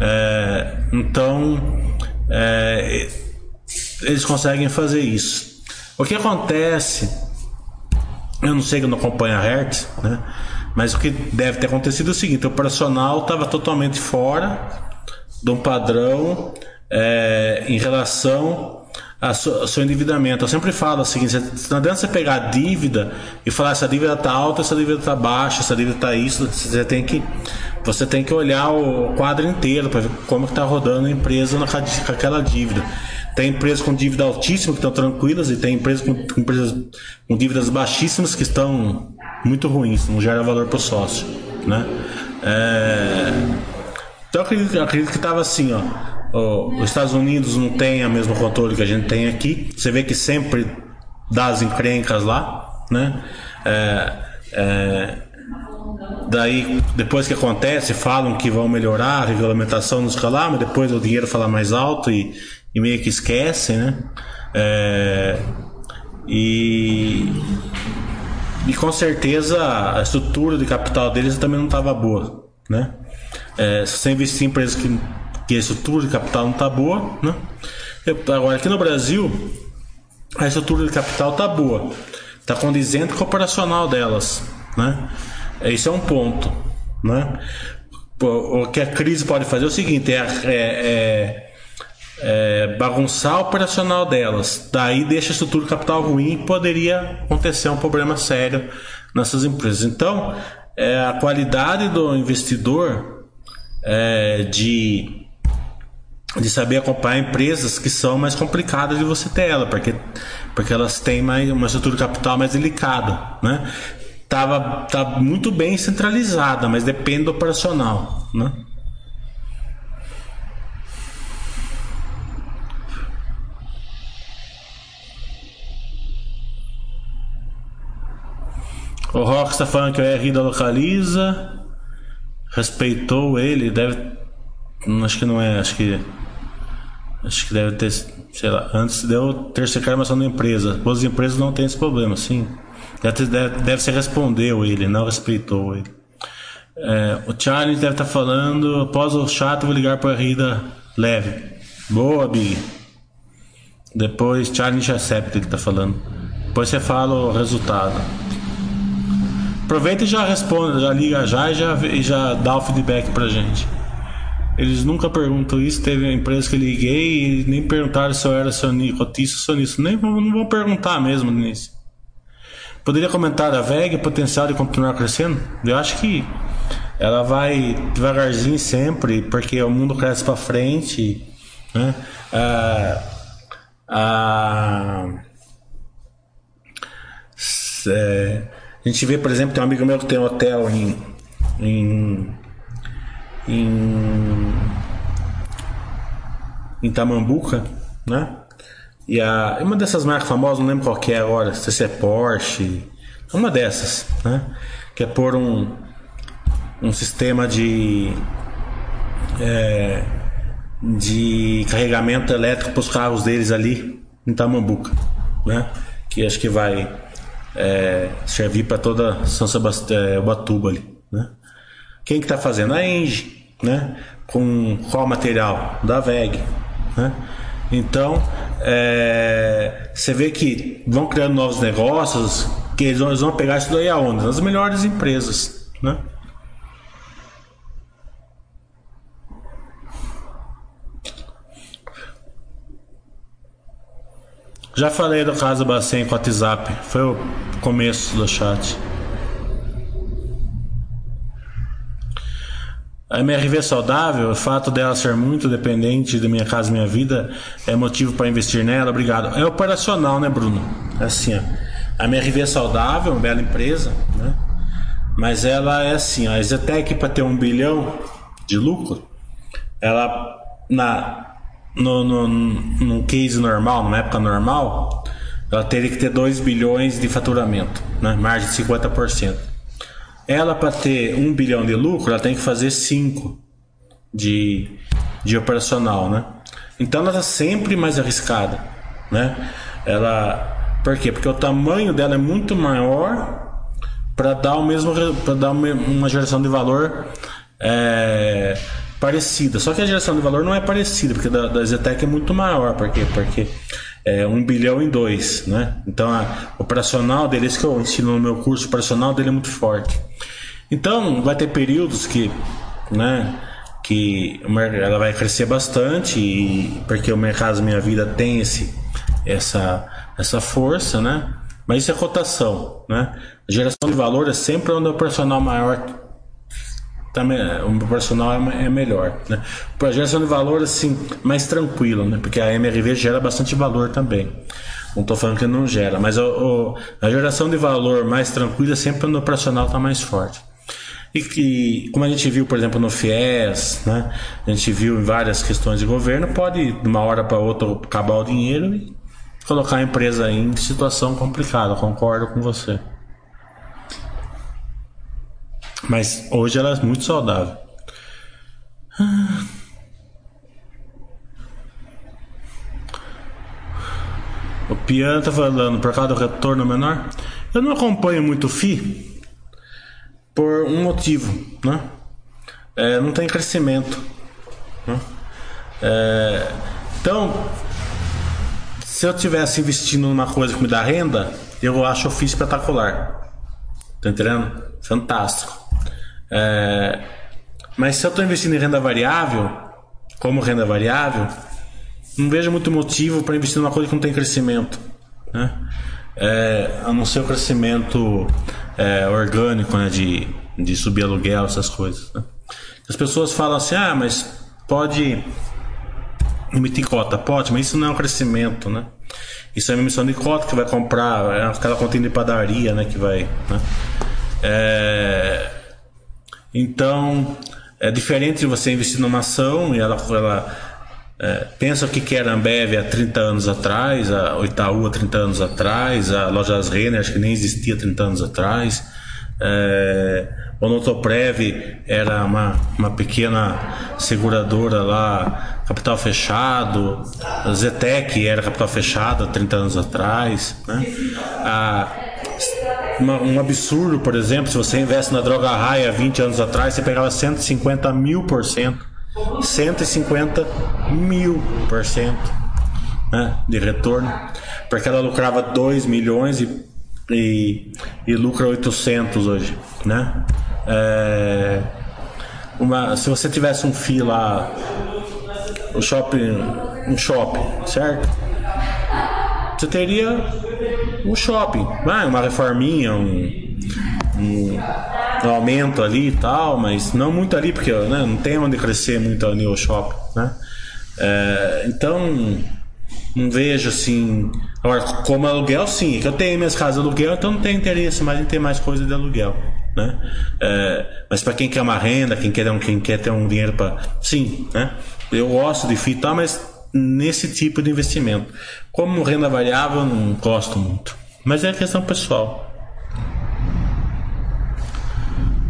É, então, é, eles conseguem fazer isso. O que acontece, eu não sei que eu não acompanho a Hertz, né? Mas o que deve ter acontecido é o seguinte: o operacional estava totalmente fora de um padrão é, em relação ao seu endividamento. Eu sempre falo o seguinte: não adianta você pegar a dívida e falar essa dívida está alta, essa dívida está baixa, essa dívida está isso. Você tem que você tem que olhar o quadro inteiro para ver como está rodando a empresa com aquela dívida. Tem empresas com dívida altíssima que estão tranquilas e tem empresas com, com empresas com dívidas baixíssimas que estão muito ruins, não gera valor para o sócio, né? É, então eu acredito, eu acredito que estava assim, ó. Os Estados Unidos não tem o mesmo controle que a gente tem aqui. Você vê que sempre dá as encrencas lá, né? É, é, daí, depois que acontece, falam que vão melhorar a regulamentação nos lá, mas depois o dinheiro fala mais alto e, e meio que esquecem, né? É, e, e com certeza a estrutura de capital deles também não estava boa, né? É, se você investir em empresas que, que a estrutura de capital não está boa, né? Eu- Agora, aqui no Brasil, a estrutura de capital está boa, está condizente com o operacional delas, né? Esse é um ponto, né? O que a crise pode fazer é o seguinte, é, é- é- é bagunçar operacional delas, daí deixa a estrutura capital ruim e poderia acontecer um problema sério nessas empresas. Então, é, a qualidade do investidor é, de de saber acompanhar empresas que são mais complicadas de você ter ela, porque, porque elas têm mais, uma estrutura capital mais delicada, né? Tava, tá muito bem centralizada, mas depende do operacional, né? O Rock está falando que o RI da localiza. Respeitou ele, deve. Acho que não é, acho que. Acho que deve ter. Sei lá, antes deu ter reclamação da empresa. Boas empresas não tem esse problema, sim. Deve, deve, deve ser respondeu ele, não respeitou ele. É, o Charles deve estar tá falando. Após o chato, vou ligar para a Rida leve. Boa, Big. Depois, Charlie Intercept que está falando. Depois você fala o resultado. Aproveita e já responde, já liga já e já, e já dá o feedback pra gente. Eles nunca perguntam isso. Teve uma empresa que liguei e nem perguntaram se eu era sonista, ou sonista. Nem não vão perguntar mesmo nisso. Poderia comentar a VEG, potencial de continuar crescendo? Eu acho que ela vai devagarzinho sempre, porque o mundo cresce para frente. Né? Ah, ah, é, a gente vê, por exemplo, tem um amigo meu que tem um hotel em. em. em, em Tamambuca, né? E a, uma dessas marcas famosas, não lembro qual é agora, se é Porsche, uma dessas, né? Que é por um, um sistema de. É, de carregamento elétrico para os carros deles ali em Tamambuca, né? Que acho que vai é, servir para toda São Sebastião, é, Ubatuba ali, né? Quem que tá fazendo? A Engie, né? Com qual material? Da VEG, né? Então, é, você vê que vão criando novos negócios, que eles vão, eles vão pegar isso daí aonde? Nas melhores empresas, né? Já falei do caso Bacen com o WhatsApp. Foi o começo do chat. A MRV saudável, o fato dela ser muito dependente da minha casa e minha vida, é motivo para investir nela? Obrigado. É operacional, né, Bruno? É assim, ó. A MRV saudável, uma bela empresa, né? Mas ela é assim, a Zetec para ter um bilhão de lucro, ela na no, no, num case normal, numa época normal, ela teria que ter 2 bilhões de faturamento, né? margem de 50%. Ela, para ter 1 um bilhão de lucro, ela tem que fazer 5 de, de operacional. Né? Então ela está sempre mais arriscada. Né? Ela, por quê? Porque o tamanho dela é muito maior para dar o mesmo para dar uma geração de valor é, parecida. Só que a geração de valor não é parecida, porque da, da Zetec é muito maior. Por quê? Porque é um bilhão em dois, né? Então a operacional dele, isso que eu ensino no meu curso, operacional dele é muito forte. Então vai ter períodos que, né? Que ela vai crescer bastante, e, porque o mercado Minha Vida tem esse, essa, essa força, né? Mas isso é cotação, né? A geração de valor é sempre onde o operacional maior o proporcional é, é melhor. Né? A geração de valor, assim, mais tranquilo, né? Porque a MRV gera bastante valor também. Não estou falando que não gera, mas o, o, a geração de valor mais tranquila sempre no operacional está mais forte. E que, como a gente viu, por exemplo, no FIES, né? a gente viu em várias questões de governo, pode de uma hora para outra acabar o dinheiro e colocar a empresa em situação complicada. Concordo com você. Mas hoje ela é muito saudável. O Piano tá falando por causa do retorno menor. Eu não acompanho muito o FI por um motivo, né? É, não tem crescimento. Né? É, então, se eu tivesse investindo numa coisa que me dá renda, eu acho o FI espetacular. Tá entendendo? Fantástico. É, mas se eu estou investindo em renda variável, como renda variável, não vejo muito motivo para investir numa coisa que não tem crescimento. Né? É, a não ser o crescimento é, orgânico, né? De, de subir aluguel, essas coisas. Né? As pessoas falam assim, ah, mas pode emitir cota, pode, mas isso não é um crescimento, né? Isso é uma emissão de cota que vai comprar, é aquela continha de padaria, né? Que vai. Né? É... Então, é diferente de você investir numa ação e ela, ela é, pensa o que era a Ambev há 30 anos atrás, a Itaú há 30 anos atrás, a Lojas Renner acho que nem existia há 30 anos atrás. É, o Notoprev era uma, uma pequena seguradora lá, capital fechado. A Zetec era capital fechado há 30 anos atrás. Né? A, uma, um absurdo, por exemplo, se você investe na droga raia 20 anos atrás, você pegava 150 mil por cento. 150 mil por cento né, de retorno. Porque ela lucrava 2 milhões e, e, e lucra 800 hoje. Né? É, uma, se você tivesse um FII lá, um shopping, um shopping, certo? Você teria um shopping, uma reforminha, um, um, um, aumento ali e tal, mas não muito ali, porque né, não tem onde crescer muito ali o shopping, né? É, então, não vejo assim. Agora, como aluguel, sim, é que eu tenho minhas casas de aluguel, então não tenho interesse mais em ter mais coisa de aluguel. Né? É, mas para quem quer uma renda, quem quer, um, quem quer ter um dinheiro para. Sim, né? eu gosto de FII, mas nesse tipo de investimento. Como renda variável, não gosto muito. Mas é questão pessoal.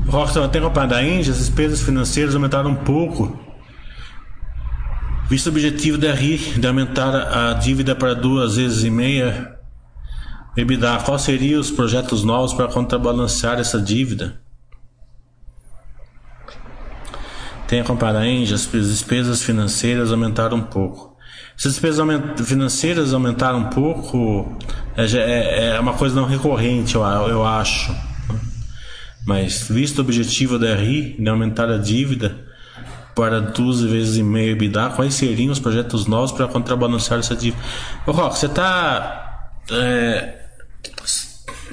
Rockstar tem acompanhado da Índia, as despesas financeiras aumentaram um pouco. Visto o objetivo da RI de aumentar a dívida para duas vezes e meia EBITDA, quais seriam os projetos novos para contrabalancear essa dívida? Tem a Comparaenge, as despesas financeiras aumentaram um pouco. Se as despesas aument financeiras aumentaram um pouco, é, é, é, uma coisa não recorrente, eu, eu acho. Mas, visto o objetivo da RI de aumentar a dívida para 12 vezes e meio EBITDA, quais seriam os projetos novos para contrabalancear essa dívida? Ô, Rock, você está. É,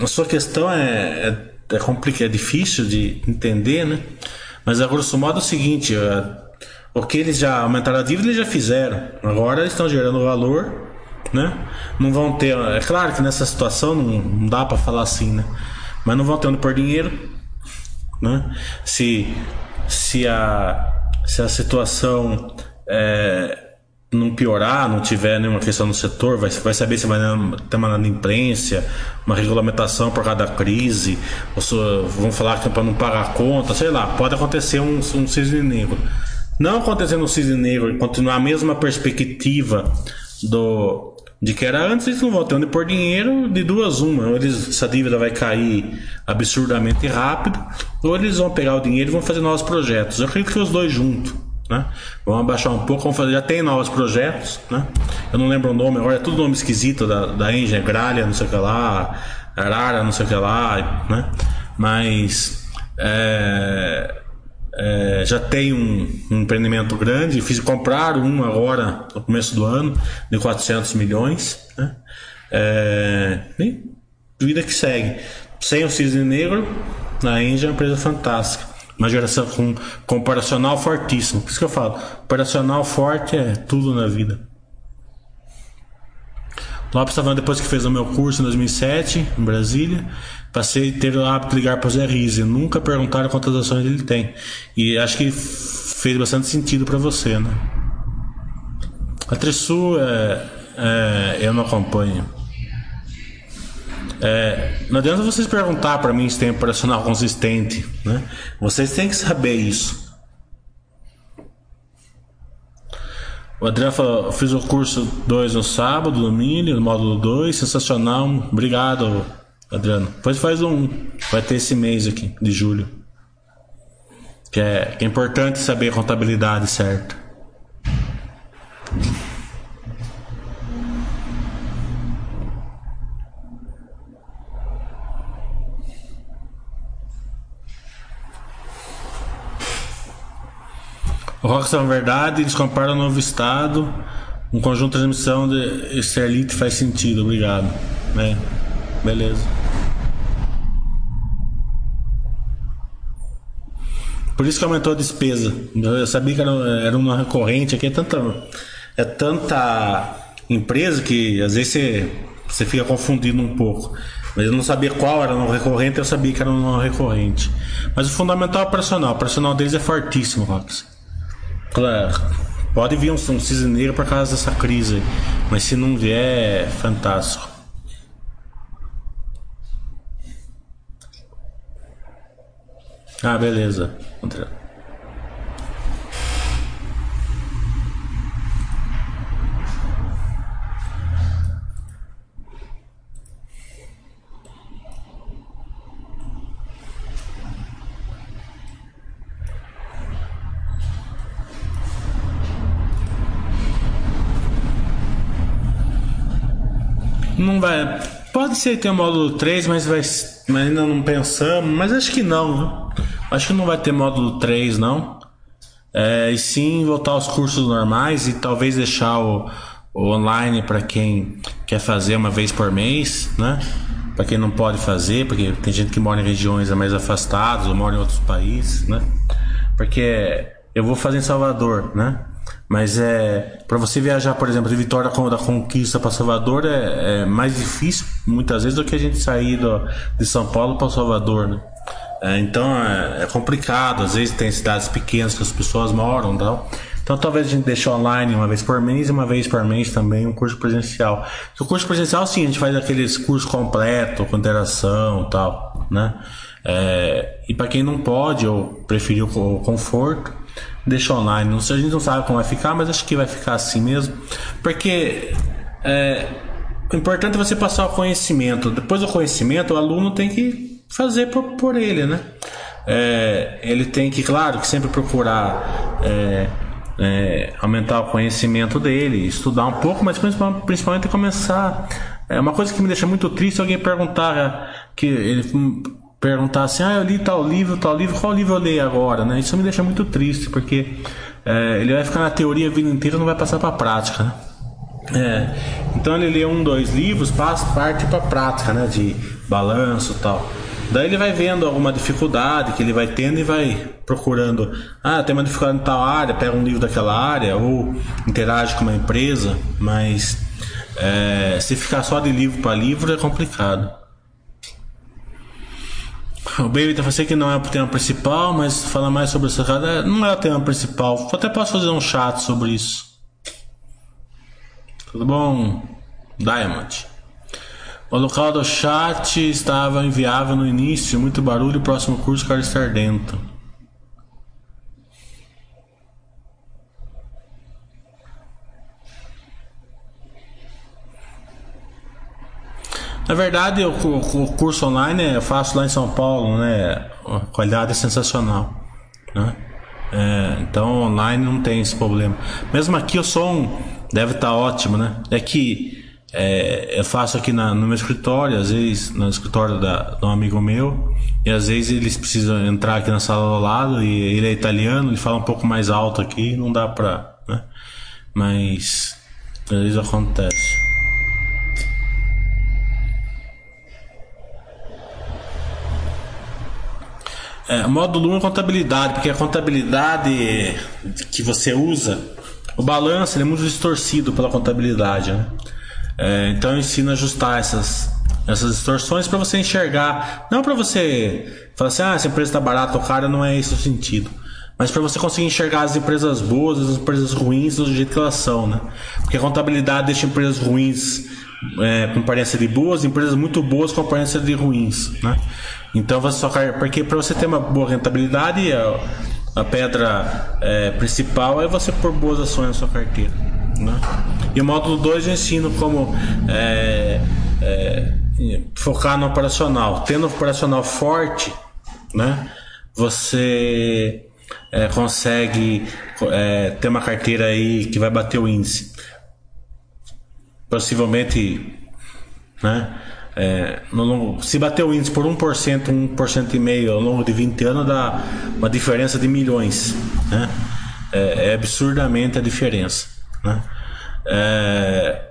a sua questão é, é, é é difícil de entender, né? Mas a grosso modo é o seguinte: é, o que eles já aumentaram a dívida, eles já fizeram. Agora eles estão gerando valor, né? Não vão ter. É claro que nessa situação não, não dá para falar assim, né? Mas não vão ter onde pôr dinheiro, né? Se, se, a, se a situação é, não piorar, não tiver nenhuma questão no setor, vai, vai saber se vai ter uma imprensa, uma regulamentação por causa da crise, ou se, vão falar que é para não pagar a conta, sei lá, pode acontecer um, um cisne negro. Não acontecendo um cisne negro e continuar a mesma perspectiva do de que era antes, eles não vão ter onde pôr dinheiro de duas uma. Ou eles, essa dívida vai cair absurdamente rápido, ou eles vão pegar o dinheiro e vão fazer novos projetos. Eu acredito que os dois juntos. Né? Vamos abaixar um pouco, vamos fazer, já tem novos projetos, né? Eu não lembro o nome, agora é tudo nome esquisito da, da Engine, Gralha, não sei o que lá, Arara, não sei o que lá, né? Mas é, é, já tem um, um, empreendimento grande, fiz comprar um agora no começo do ano de 400 milhões, né? É, e vida que segue. Sem o cisne negro, a Engine é uma empresa fantástica. Uma geração com, com operacional fortíssimo. Por isso que eu falo, operacional forte é tudo na vida. Lopes estava depois que fez o meu curso em 2007, em Brasília, passei a ter o hábito de ligar para o Zé Rizzi. Nunca perguntaram quantas ações ele tem. E acho que fez bastante sentido para você, né? A Trisul é, é, eu não acompanho. É, não adianta vocês perguntar para mim se tem operacional consistente, né? Vocês têm que saber isso. O Adriano falou, fiz o curso 2 no sábado, domingo, no módulo 2, sensacional. Obrigado, Adriano. Depois faz um, vai ter esse mês aqui, de julho. Que é, que é importante saber a contabilidade certa. O Rockstar é verdade, eles comparam o novo estado. Um conjunto de transmissão de Sterlite faz sentido, obrigado. É, beleza. Por isso que aumentou a despesa. Eu sabia que era, uma recorrente aqui, é tanta, é tanta empresa que às vezes você, você fica confundindo um pouco. Mas eu não sabia qual era no recorrente, eu sabia que era no recorrente. Mas o fundamental é operacional. O operacional deles é fortíssimo, Rox. Claro, pode vir um, um cisne negro por causa dessa crise. Mas se não vier, é fantástico. Ah, beleza. André. Vai. Pode ser ter o módulo 3, mas, vai, mas ainda não pensamos. Mas acho que não. Acho que não vai ter módulo 3, não. É, e sim voltar aos cursos normais e talvez deixar o, o online para quem quer fazer uma vez por mês, né? Para quem não pode fazer, porque tem gente que mora em regiões mais afastadas ou mora em outros países, né? Porque eu vou fazer em Salvador, né? Mas é para você viajar, por exemplo, de Vitória da Conquista para Salvador é, é, mais difícil muitas vezes do que a gente sair do, de São Paulo para Salvador, né? É, então é, é, complicado, às vezes tem cidades pequenas que as pessoas moram, tal. Então talvez a gente deixe online uma vez por mês e uma vez por mês também um curso presencial. O curso presencial sim, a gente faz aqueles cursos completos, com interação, tal, né? É, e para quem não pode ou preferiu o conforto, deixa online. Não sei, a gente não sabe como vai ficar, mas acho que vai ficar assim mesmo. Porque é, o importante é você passar o conhecimento. Depois do conhecimento, o aluno tem que fazer por, por ele, né? É, ele tem que, claro, que sempre procurar é, é, aumentar o conhecimento dele, estudar um pouco, mas principalmente, começar. É uma coisa que me deixa muito triste alguém perguntar que ele perguntar assim, ah, eu li tal livro, tal livro, qual livro eu leio agora, né? Isso me deixa muito triste, porque é, ele vai ficar na teoria a vida inteira e não vai passar para a prática, né? É, então ele lê um, dois livros, passa parte para a prática, né? De balanço tal. Daí ele vai vendo alguma dificuldade que ele vai tendo e vai procurando. Ah, tem uma dificuldade em tal área, pega um livro daquela área ou interage com uma empresa, mas é, se ficar só de livro para livro é complicado. O Baby tá falando que não é o tema principal, mas fala mais sobre essa cara. Não é o tema principal. Até posso fazer um chat sobre isso. Tudo bom? Diamond. O local do chat estava inviável no início, muito barulho. Próximo curso quero estar dentro. Na verdade, o, curso online eu faço lá em São Paulo, né? A qualidade é sensacional, né? É, então online não tem esse problema. Mesmo aqui o som deve estar tá ótimo, né? É que é, eu faço aqui na, no meu escritório, às vezes no escritório da, de um amigo meu, e às vezes eles precisam entrar aqui na sala do lado e ele é italiano, ele fala um pouco mais alto aqui, não dá pra, né? Mas às vezes acontece. É, módulo 1 é contabilidade, porque a contabilidade que você usa, o balanço é muito distorcido pela contabilidade. Né? É, então eu ensino a ajustar essas, essas distorções para você enxergar, não para você falar assim, ah, essa empresa está barata ou cara, não é esse o sentido. Mas para você conseguir enxergar as empresas boas, as empresas ruins do jeito que elas são, né? Porque a contabilidade deixa empresas ruins é, com aparência de boas, empresas muito boas com aparência de ruins, né? Então você só porque para você ter uma boa rentabilidade a, a pedra é, principal é você pôr boas ações na sua carteira, né? E o módulo 2 eu ensino como é, é, focar no operacional, tendo um operacional forte, né? Você é, consegue é, ter uma carteira aí que vai bater o índice possivelmente, né? É, longo, se bater o índice por 1%, 1% e meio ao longo de 20 anos, dá uma diferença de milhões. Né? É, é absurdamente a diferença. Né? É,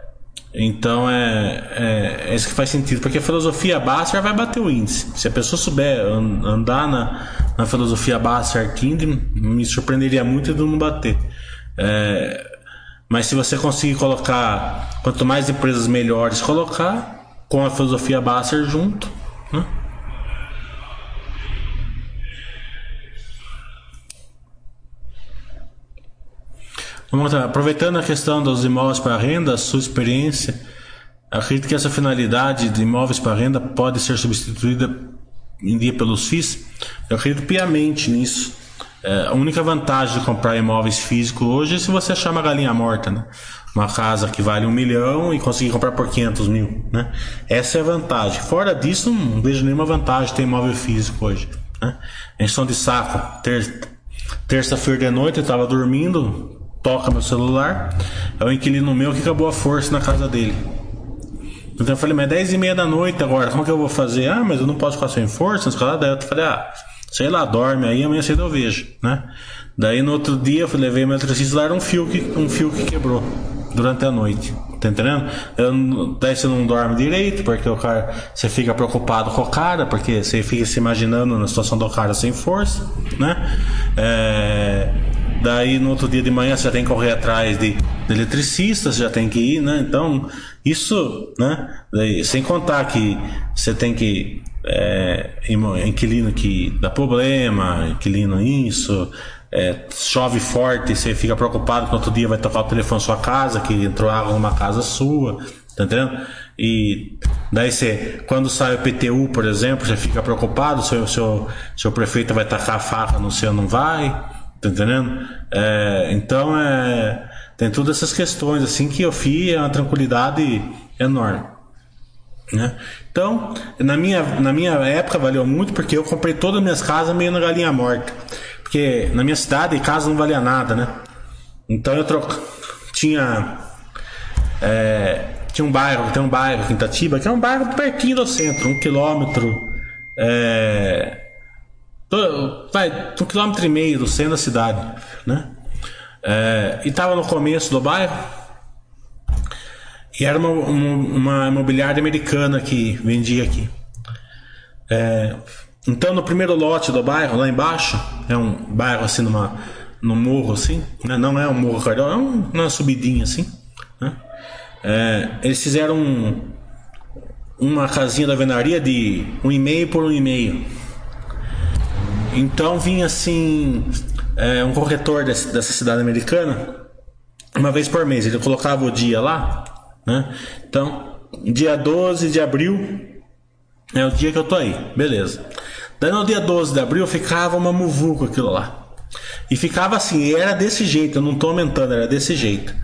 Então é, é, é isso que faz sentido, porque a filosofia básica vai bater o índice. Se a pessoa souber an- andar na, na filosofia básica certinho, me surpreenderia muito de não bater. É, mas se você conseguir colocar, quanto mais empresas melhores colocar, com a filosofia básica junto, né? Vamos lá, aproveitando a questão dos imóveis para renda, sua experiência, acredito que essa finalidade de imóveis para renda pode ser substituída em dia pelos FIIs? Eu acredito piamente nisso. É, a única vantagem de comprar imóveis físicos hoje é se você achar uma galinha morta, né? Uma casa que vale um milhão e conseguir comprar por 500 mil, né? Essa é a vantagem. Fora disso, não vejo nenhuma vantagem ter imóvel físico hoje, né? Enchão de saco. Ter, terça-feira de noite eu estava dormindo, toca meu celular, é o inquilino meu que acabou a força na casa dele. Então eu falei, mas é 10 e meia da noite agora, como que eu vou fazer? Ah, mas eu não posso ficar sem força, daí eu falei, ah, sei lá, dorme aí, amanhã cedo eu vejo, né? Daí no outro dia eu levei meu eletricista lá, era um fio que, um fio que quebrou durante a noite. Tá entendendo? Eu, daí você não dorme direito, porque o cara. Você fica preocupado com o cara, porque você fica se imaginando na situação do cara sem força, né? É, daí no outro dia de manhã você já tem que correr atrás de, de eletricistas, já tem que ir, né? Então, isso, né? Daí, sem contar que você tem que. É, inquilino que dá problema, inquilino isso, é, chove forte, você fica preocupado que no outro dia vai tocar o telefone na sua casa, que entrou água numa casa sua, tá entendendo? E daí você, quando sai o PTU, por exemplo, você fica preocupado se o seu, seu prefeito vai tacar a faca no seu não vai, tá entendendo? É, então é, tem todas essas questões assim que eu FI é uma tranquilidade enorme. Né? Então, na minha, na minha época valeu muito porque eu comprei todas as minhas casas meio na galinha morta. Porque na minha cidade casa não valia nada, né? Então eu troco. Tinha. é, tinha um bairro, tem um bairro aqui em Itatiba, que é um bairro pertinho do centro, um quilômetro. É, vai, um quilômetro e meio do centro da cidade, né? É, e tava no começo do bairro. E era uma, uma, uma imobiliária americana que vendia aqui. É, então, no primeiro lote do bairro, lá embaixo, é um bairro assim, numa, num morro assim, né? não é um morro carioca, é um- uma subidinha assim. Né? É, eles fizeram um- uma casinha da venaria de um e meio por um e meio. Então vinha assim é, um corretor desse- dessa cidade americana uma vez por mês. Ele colocava o dia lá, né? Então, dia 12 de abril é o dia que eu tô aí, beleza. Daí no dia 12 de abril ficava uma muvuca aquilo lá. E ficava assim, era desse jeito, eu não tô aumentando, era desse jeito.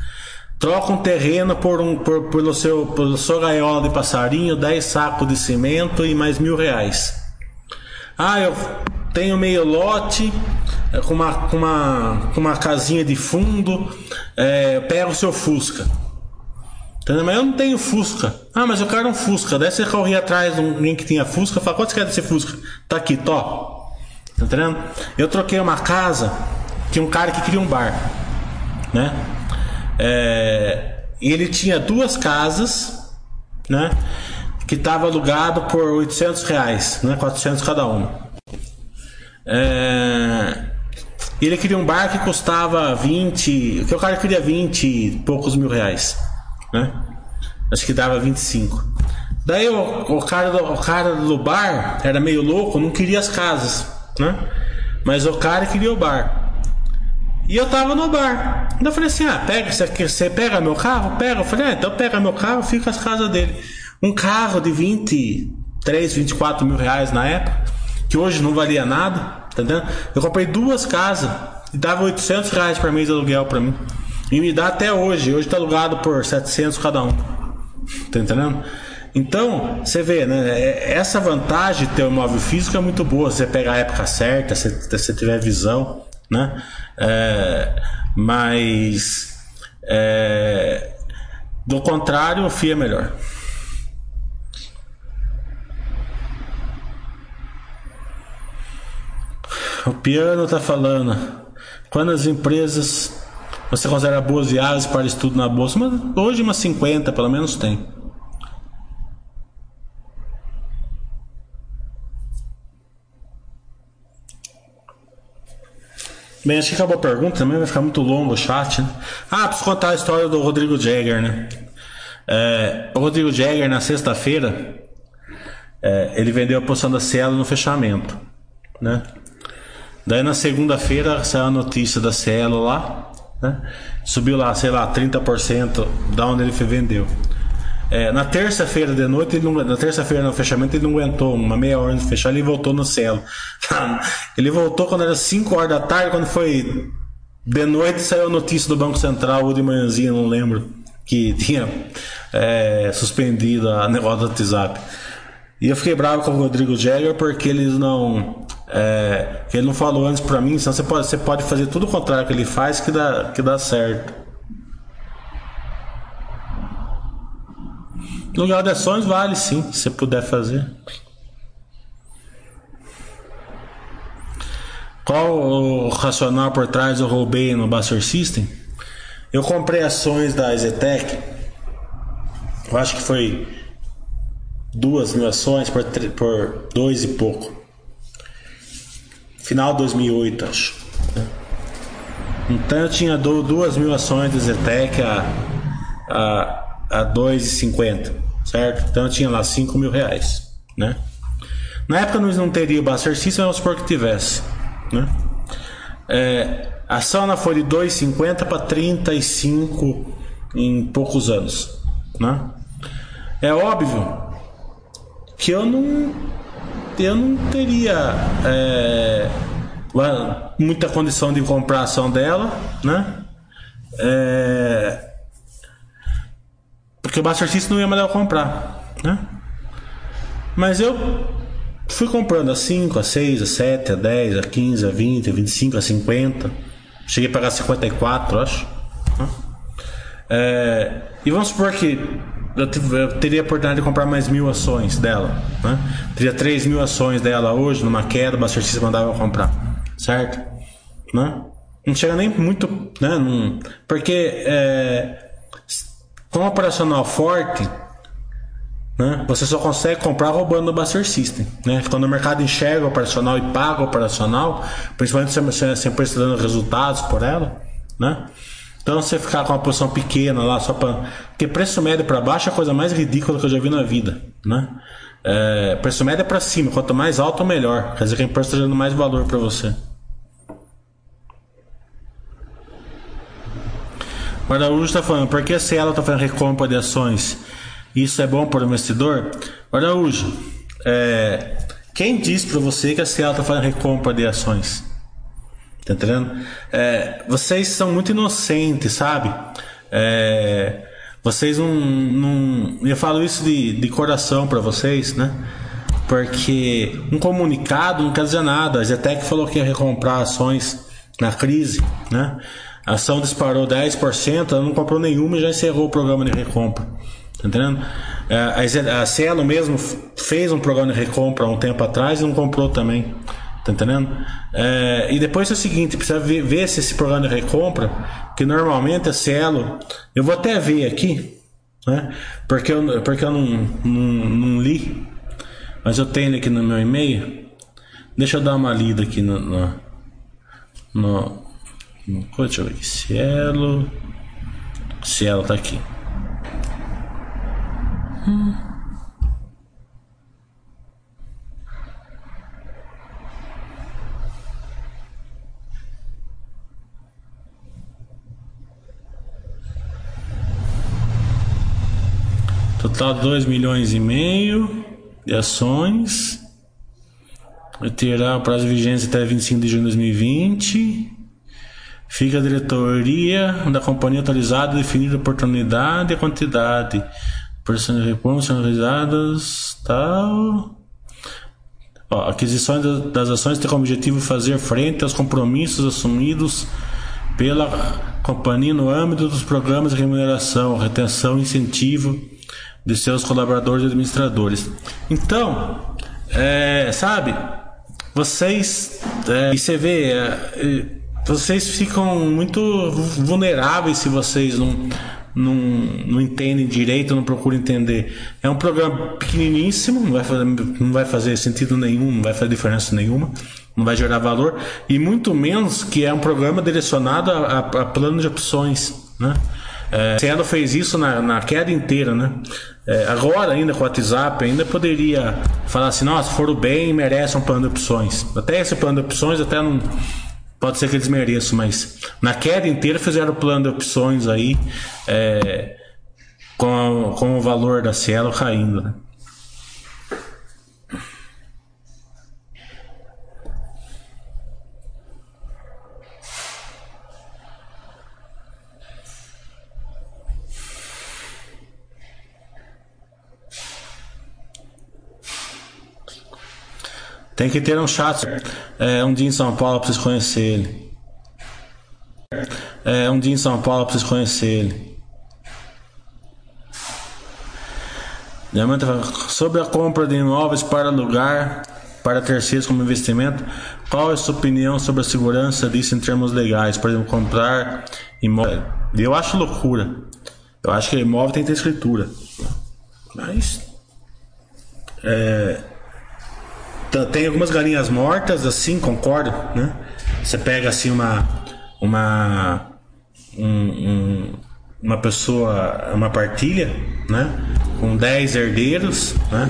Troca um terreno por um, por, pelo seu, pelo seu gaiola de passarinho, 10 sacos de cimento e mais mil reais. Ah, eu tenho meio lote com uma, com uma, com uma casinha de fundo, é, pega o seu Fusca. Entendeu? Mas eu não tenho Fusca. Ah, mas eu quero um Fusca. Daí você corria atrás de alguém que tinha Fusca. Fala, quanto você quer desse Fusca? Tá aqui, tó. Tá entendendo? Eu troquei uma casa. Tinha um cara que queria um bar. Né? É, ele tinha duas casas. Né? Que tava alugado por 800 reais. Né? 400 cada uma. É, ele queria um bar que custava 20. Que o cara queria 20 e poucos mil reais. Né? Acho que dava 25. Daí o, o, cara do, o cara do bar era meio louco, não queria as casas. Né? Mas o cara queria o bar. E eu tava no bar. Então eu falei assim: ah, pega, você, você pega meu carro? Pega. Eu falei: ah, então pega meu carro, fica as casas dele. Um carro de 23, 24 mil reais na época, que hoje não valia nada, tá entendendo? Eu comprei duas casas e dava 800 reais por mês de aluguel pra mim. E me dá até hoje. Hoje tá alugado por 700 cada um. Tá entendendo? Então, você vê, né? é- Essa vantagem de ter um imóvel físico é muito boa. Você pega a época certa, se você tiver visão, né? É, mas, é, do contrário, o FII é melhor. O piano tá falando. Quando as empresas você considera boas viagens para estudo na bolsa, mas hoje umas 50 pelo menos tem. Bem, acho que acabou a pergunta também, vai ficar muito longo o chat, né? Ah, preciso contar a história do Rodrigo Jagger, né? É, o Rodrigo Jagger, na sexta-feira, é, ele vendeu a posição da Cielo no fechamento, né? Daí na segunda-feira saiu a notícia da Cielo lá, né? Subiu lá, sei lá, 30% da onde ele vendeu. É, na terça-feira de noite, ele não, na terça-feira no fechamento, ele não aguentou uma meia hora de fechar, ele voltou no céu. [laughs] ele voltou quando era 5 horas da tarde, quando foi de noite, saiu a notícia do Banco Central, ou de manhãzinha, não lembro, que [laughs] tinha é, suspendido a negócio do WhatsApp. E eu fiquei bravo com o Rodrigo Jagger porque eles não. É, ele não falou antes pra mim, senão você pode, você pode fazer tudo o contrário que ele faz que dá, que dá certo. Lugar de ações vale sim, se puder fazer. Qual o racional por trás eu roubei no Buster System? Eu comprei ações da Zetec, eu acho que foi duas mil ações por, por dois e pouco. Final de 2008, acho. Então eu tinha duas mil ações da Zetec a, a, a 2,50 certo? Então eu tinha lá 5 mil reais, né? Na época nós não teria o Buster System, vamos supor que tivesse, né? É, a ação foi de 2,50 para 35 em poucos anos, né? É óbvio que eu não eu não teria é, muita condição de comprar a ação dela, né? É, porque o Buster System não ia mandar eu comprar, né? Mas eu fui comprando a 5, a 6, a 7, a 10, a 15, a 20, a 25, a 50. Cheguei a pagar 54, acho. Né? É, e vamos supor que eu, eu, teria a oportunidade de comprar mais mil ações dela. Né? Teria 3 mil ações dela hoje, numa queda, o Buster System mandava eu comprar. Certo? Né? Não chega nem muito. Né? Não, porque é, com um operacional forte, né, você só consegue comprar roubando o Buster System. Né? Quando o mercado enxerga o operacional e paga o operacional, principalmente se você sempre está dando resultados por ela, né? Então você ficar com uma posição pequena lá só para. Porque preço médio para baixo é a coisa mais ridícula que eu já vi na vida. Né? É, preço médio é para cima, quanto mais alto, melhor. Quer dizer que a empresa está dando mais valor para você. O Araújo está falando, por que a Cielo está fazendo recompra de ações? Isso é bom para o investidor? Araújo, é, quem disse para você que a Cielo está fazendo recompra de ações? Tá entendendo? É, vocês são muito inocentes, sabe? É, vocês não, não. Eu falo isso de, de coração para vocês, né? Porque um comunicado não quer dizer nada. A Zetec falou que ia recomprar ações na crise, né? A ação disparou 10%, ela não comprou nenhuma e já encerrou o programa de recompra. Tá entendendo? É, a Cielo mesmo fez um programa de recompra há um tempo atrás e não comprou também. Tá entendendo? É, e depois é o seguinte, precisa ver, ver, se esse programa de recompra, que normalmente a Cielo, eu vou até ver aqui, né? Porque eu, porque eu não, não, não li, mas eu tenho aqui no meu e-mail. Deixa eu dar uma lida aqui no, no, no Deixa eu ver aqui. Cielo. Cielo tá aqui. Hum. Total 2 milhões e meio de ações. Terá prazo de vigência até 25 de junho de 2020. Fica a diretoria da companhia atualizada, definir a oportunidade e a quantidade. Personalizadas, tal. Ó, aquisições das ações tem como objetivo fazer frente aos compromissos assumidos pela companhia no âmbito dos programas de remuneração, retenção incentivo de seus colaboradores e administradores. Então, é, sabe, vocês. É, e você vê. É, vocês ficam muito vulneráveis se vocês não, não, não entendem direito, não procuram entender. É um programa pequeniníssimo, não vai, fazer, não vai fazer sentido nenhum, não vai fazer diferença nenhuma, não vai gerar valor, e muito menos que é um programa direcionado a, a, a plano de opções. Né? É, Cielo fez isso na, na queda inteira, né? É, agora, ainda com o WhatsApp, ainda poderia falar assim: nossa, foram bem, merece um plano de opções. Até esse plano de opções, até não. Pode ser que eles mereçam, mas na queda inteira fizeram o plano de opções aí, é, com, com o valor da Cielo caindo, né? Tem que ter um chat. É, um dia em São Paulo eu preciso conhecer ele. É, um dia em São Paulo eu preciso conhecer ele. Diamante sobre a compra de imóveis para alugar para terceiros como investimento, qual é a sua opinião sobre a segurança disso em termos legais? Por exemplo, comprar imóvel. Eu acho loucura. Eu acho que imóvel tem que ter escritura. Mas. É, tem algumas galinhas mortas, assim, concordo, né? Você pega assim uma. Uma. Um, um, uma pessoa. Uma partilha, né? Com 10 herdeiros, né?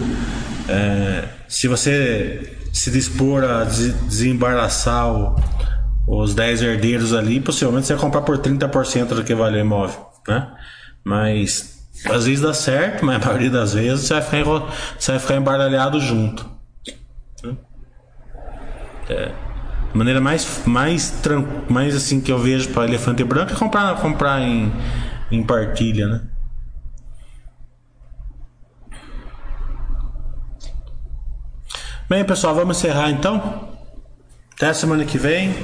É, se você se dispor a desembaraçar o, os 10 herdeiros ali, possivelmente você vai comprar por 30% do que vale o imóvel, né? Mas às vezes dá certo, mas a maioria das vezes você vai ficar, você vai ficar embaralhado junto. É, a maneira mais, mais, mais assim que eu vejo para elefante branco é comprar, comprar em, em partilha, né? Bem, pessoal, vamos encerrar então. Até semana que vem.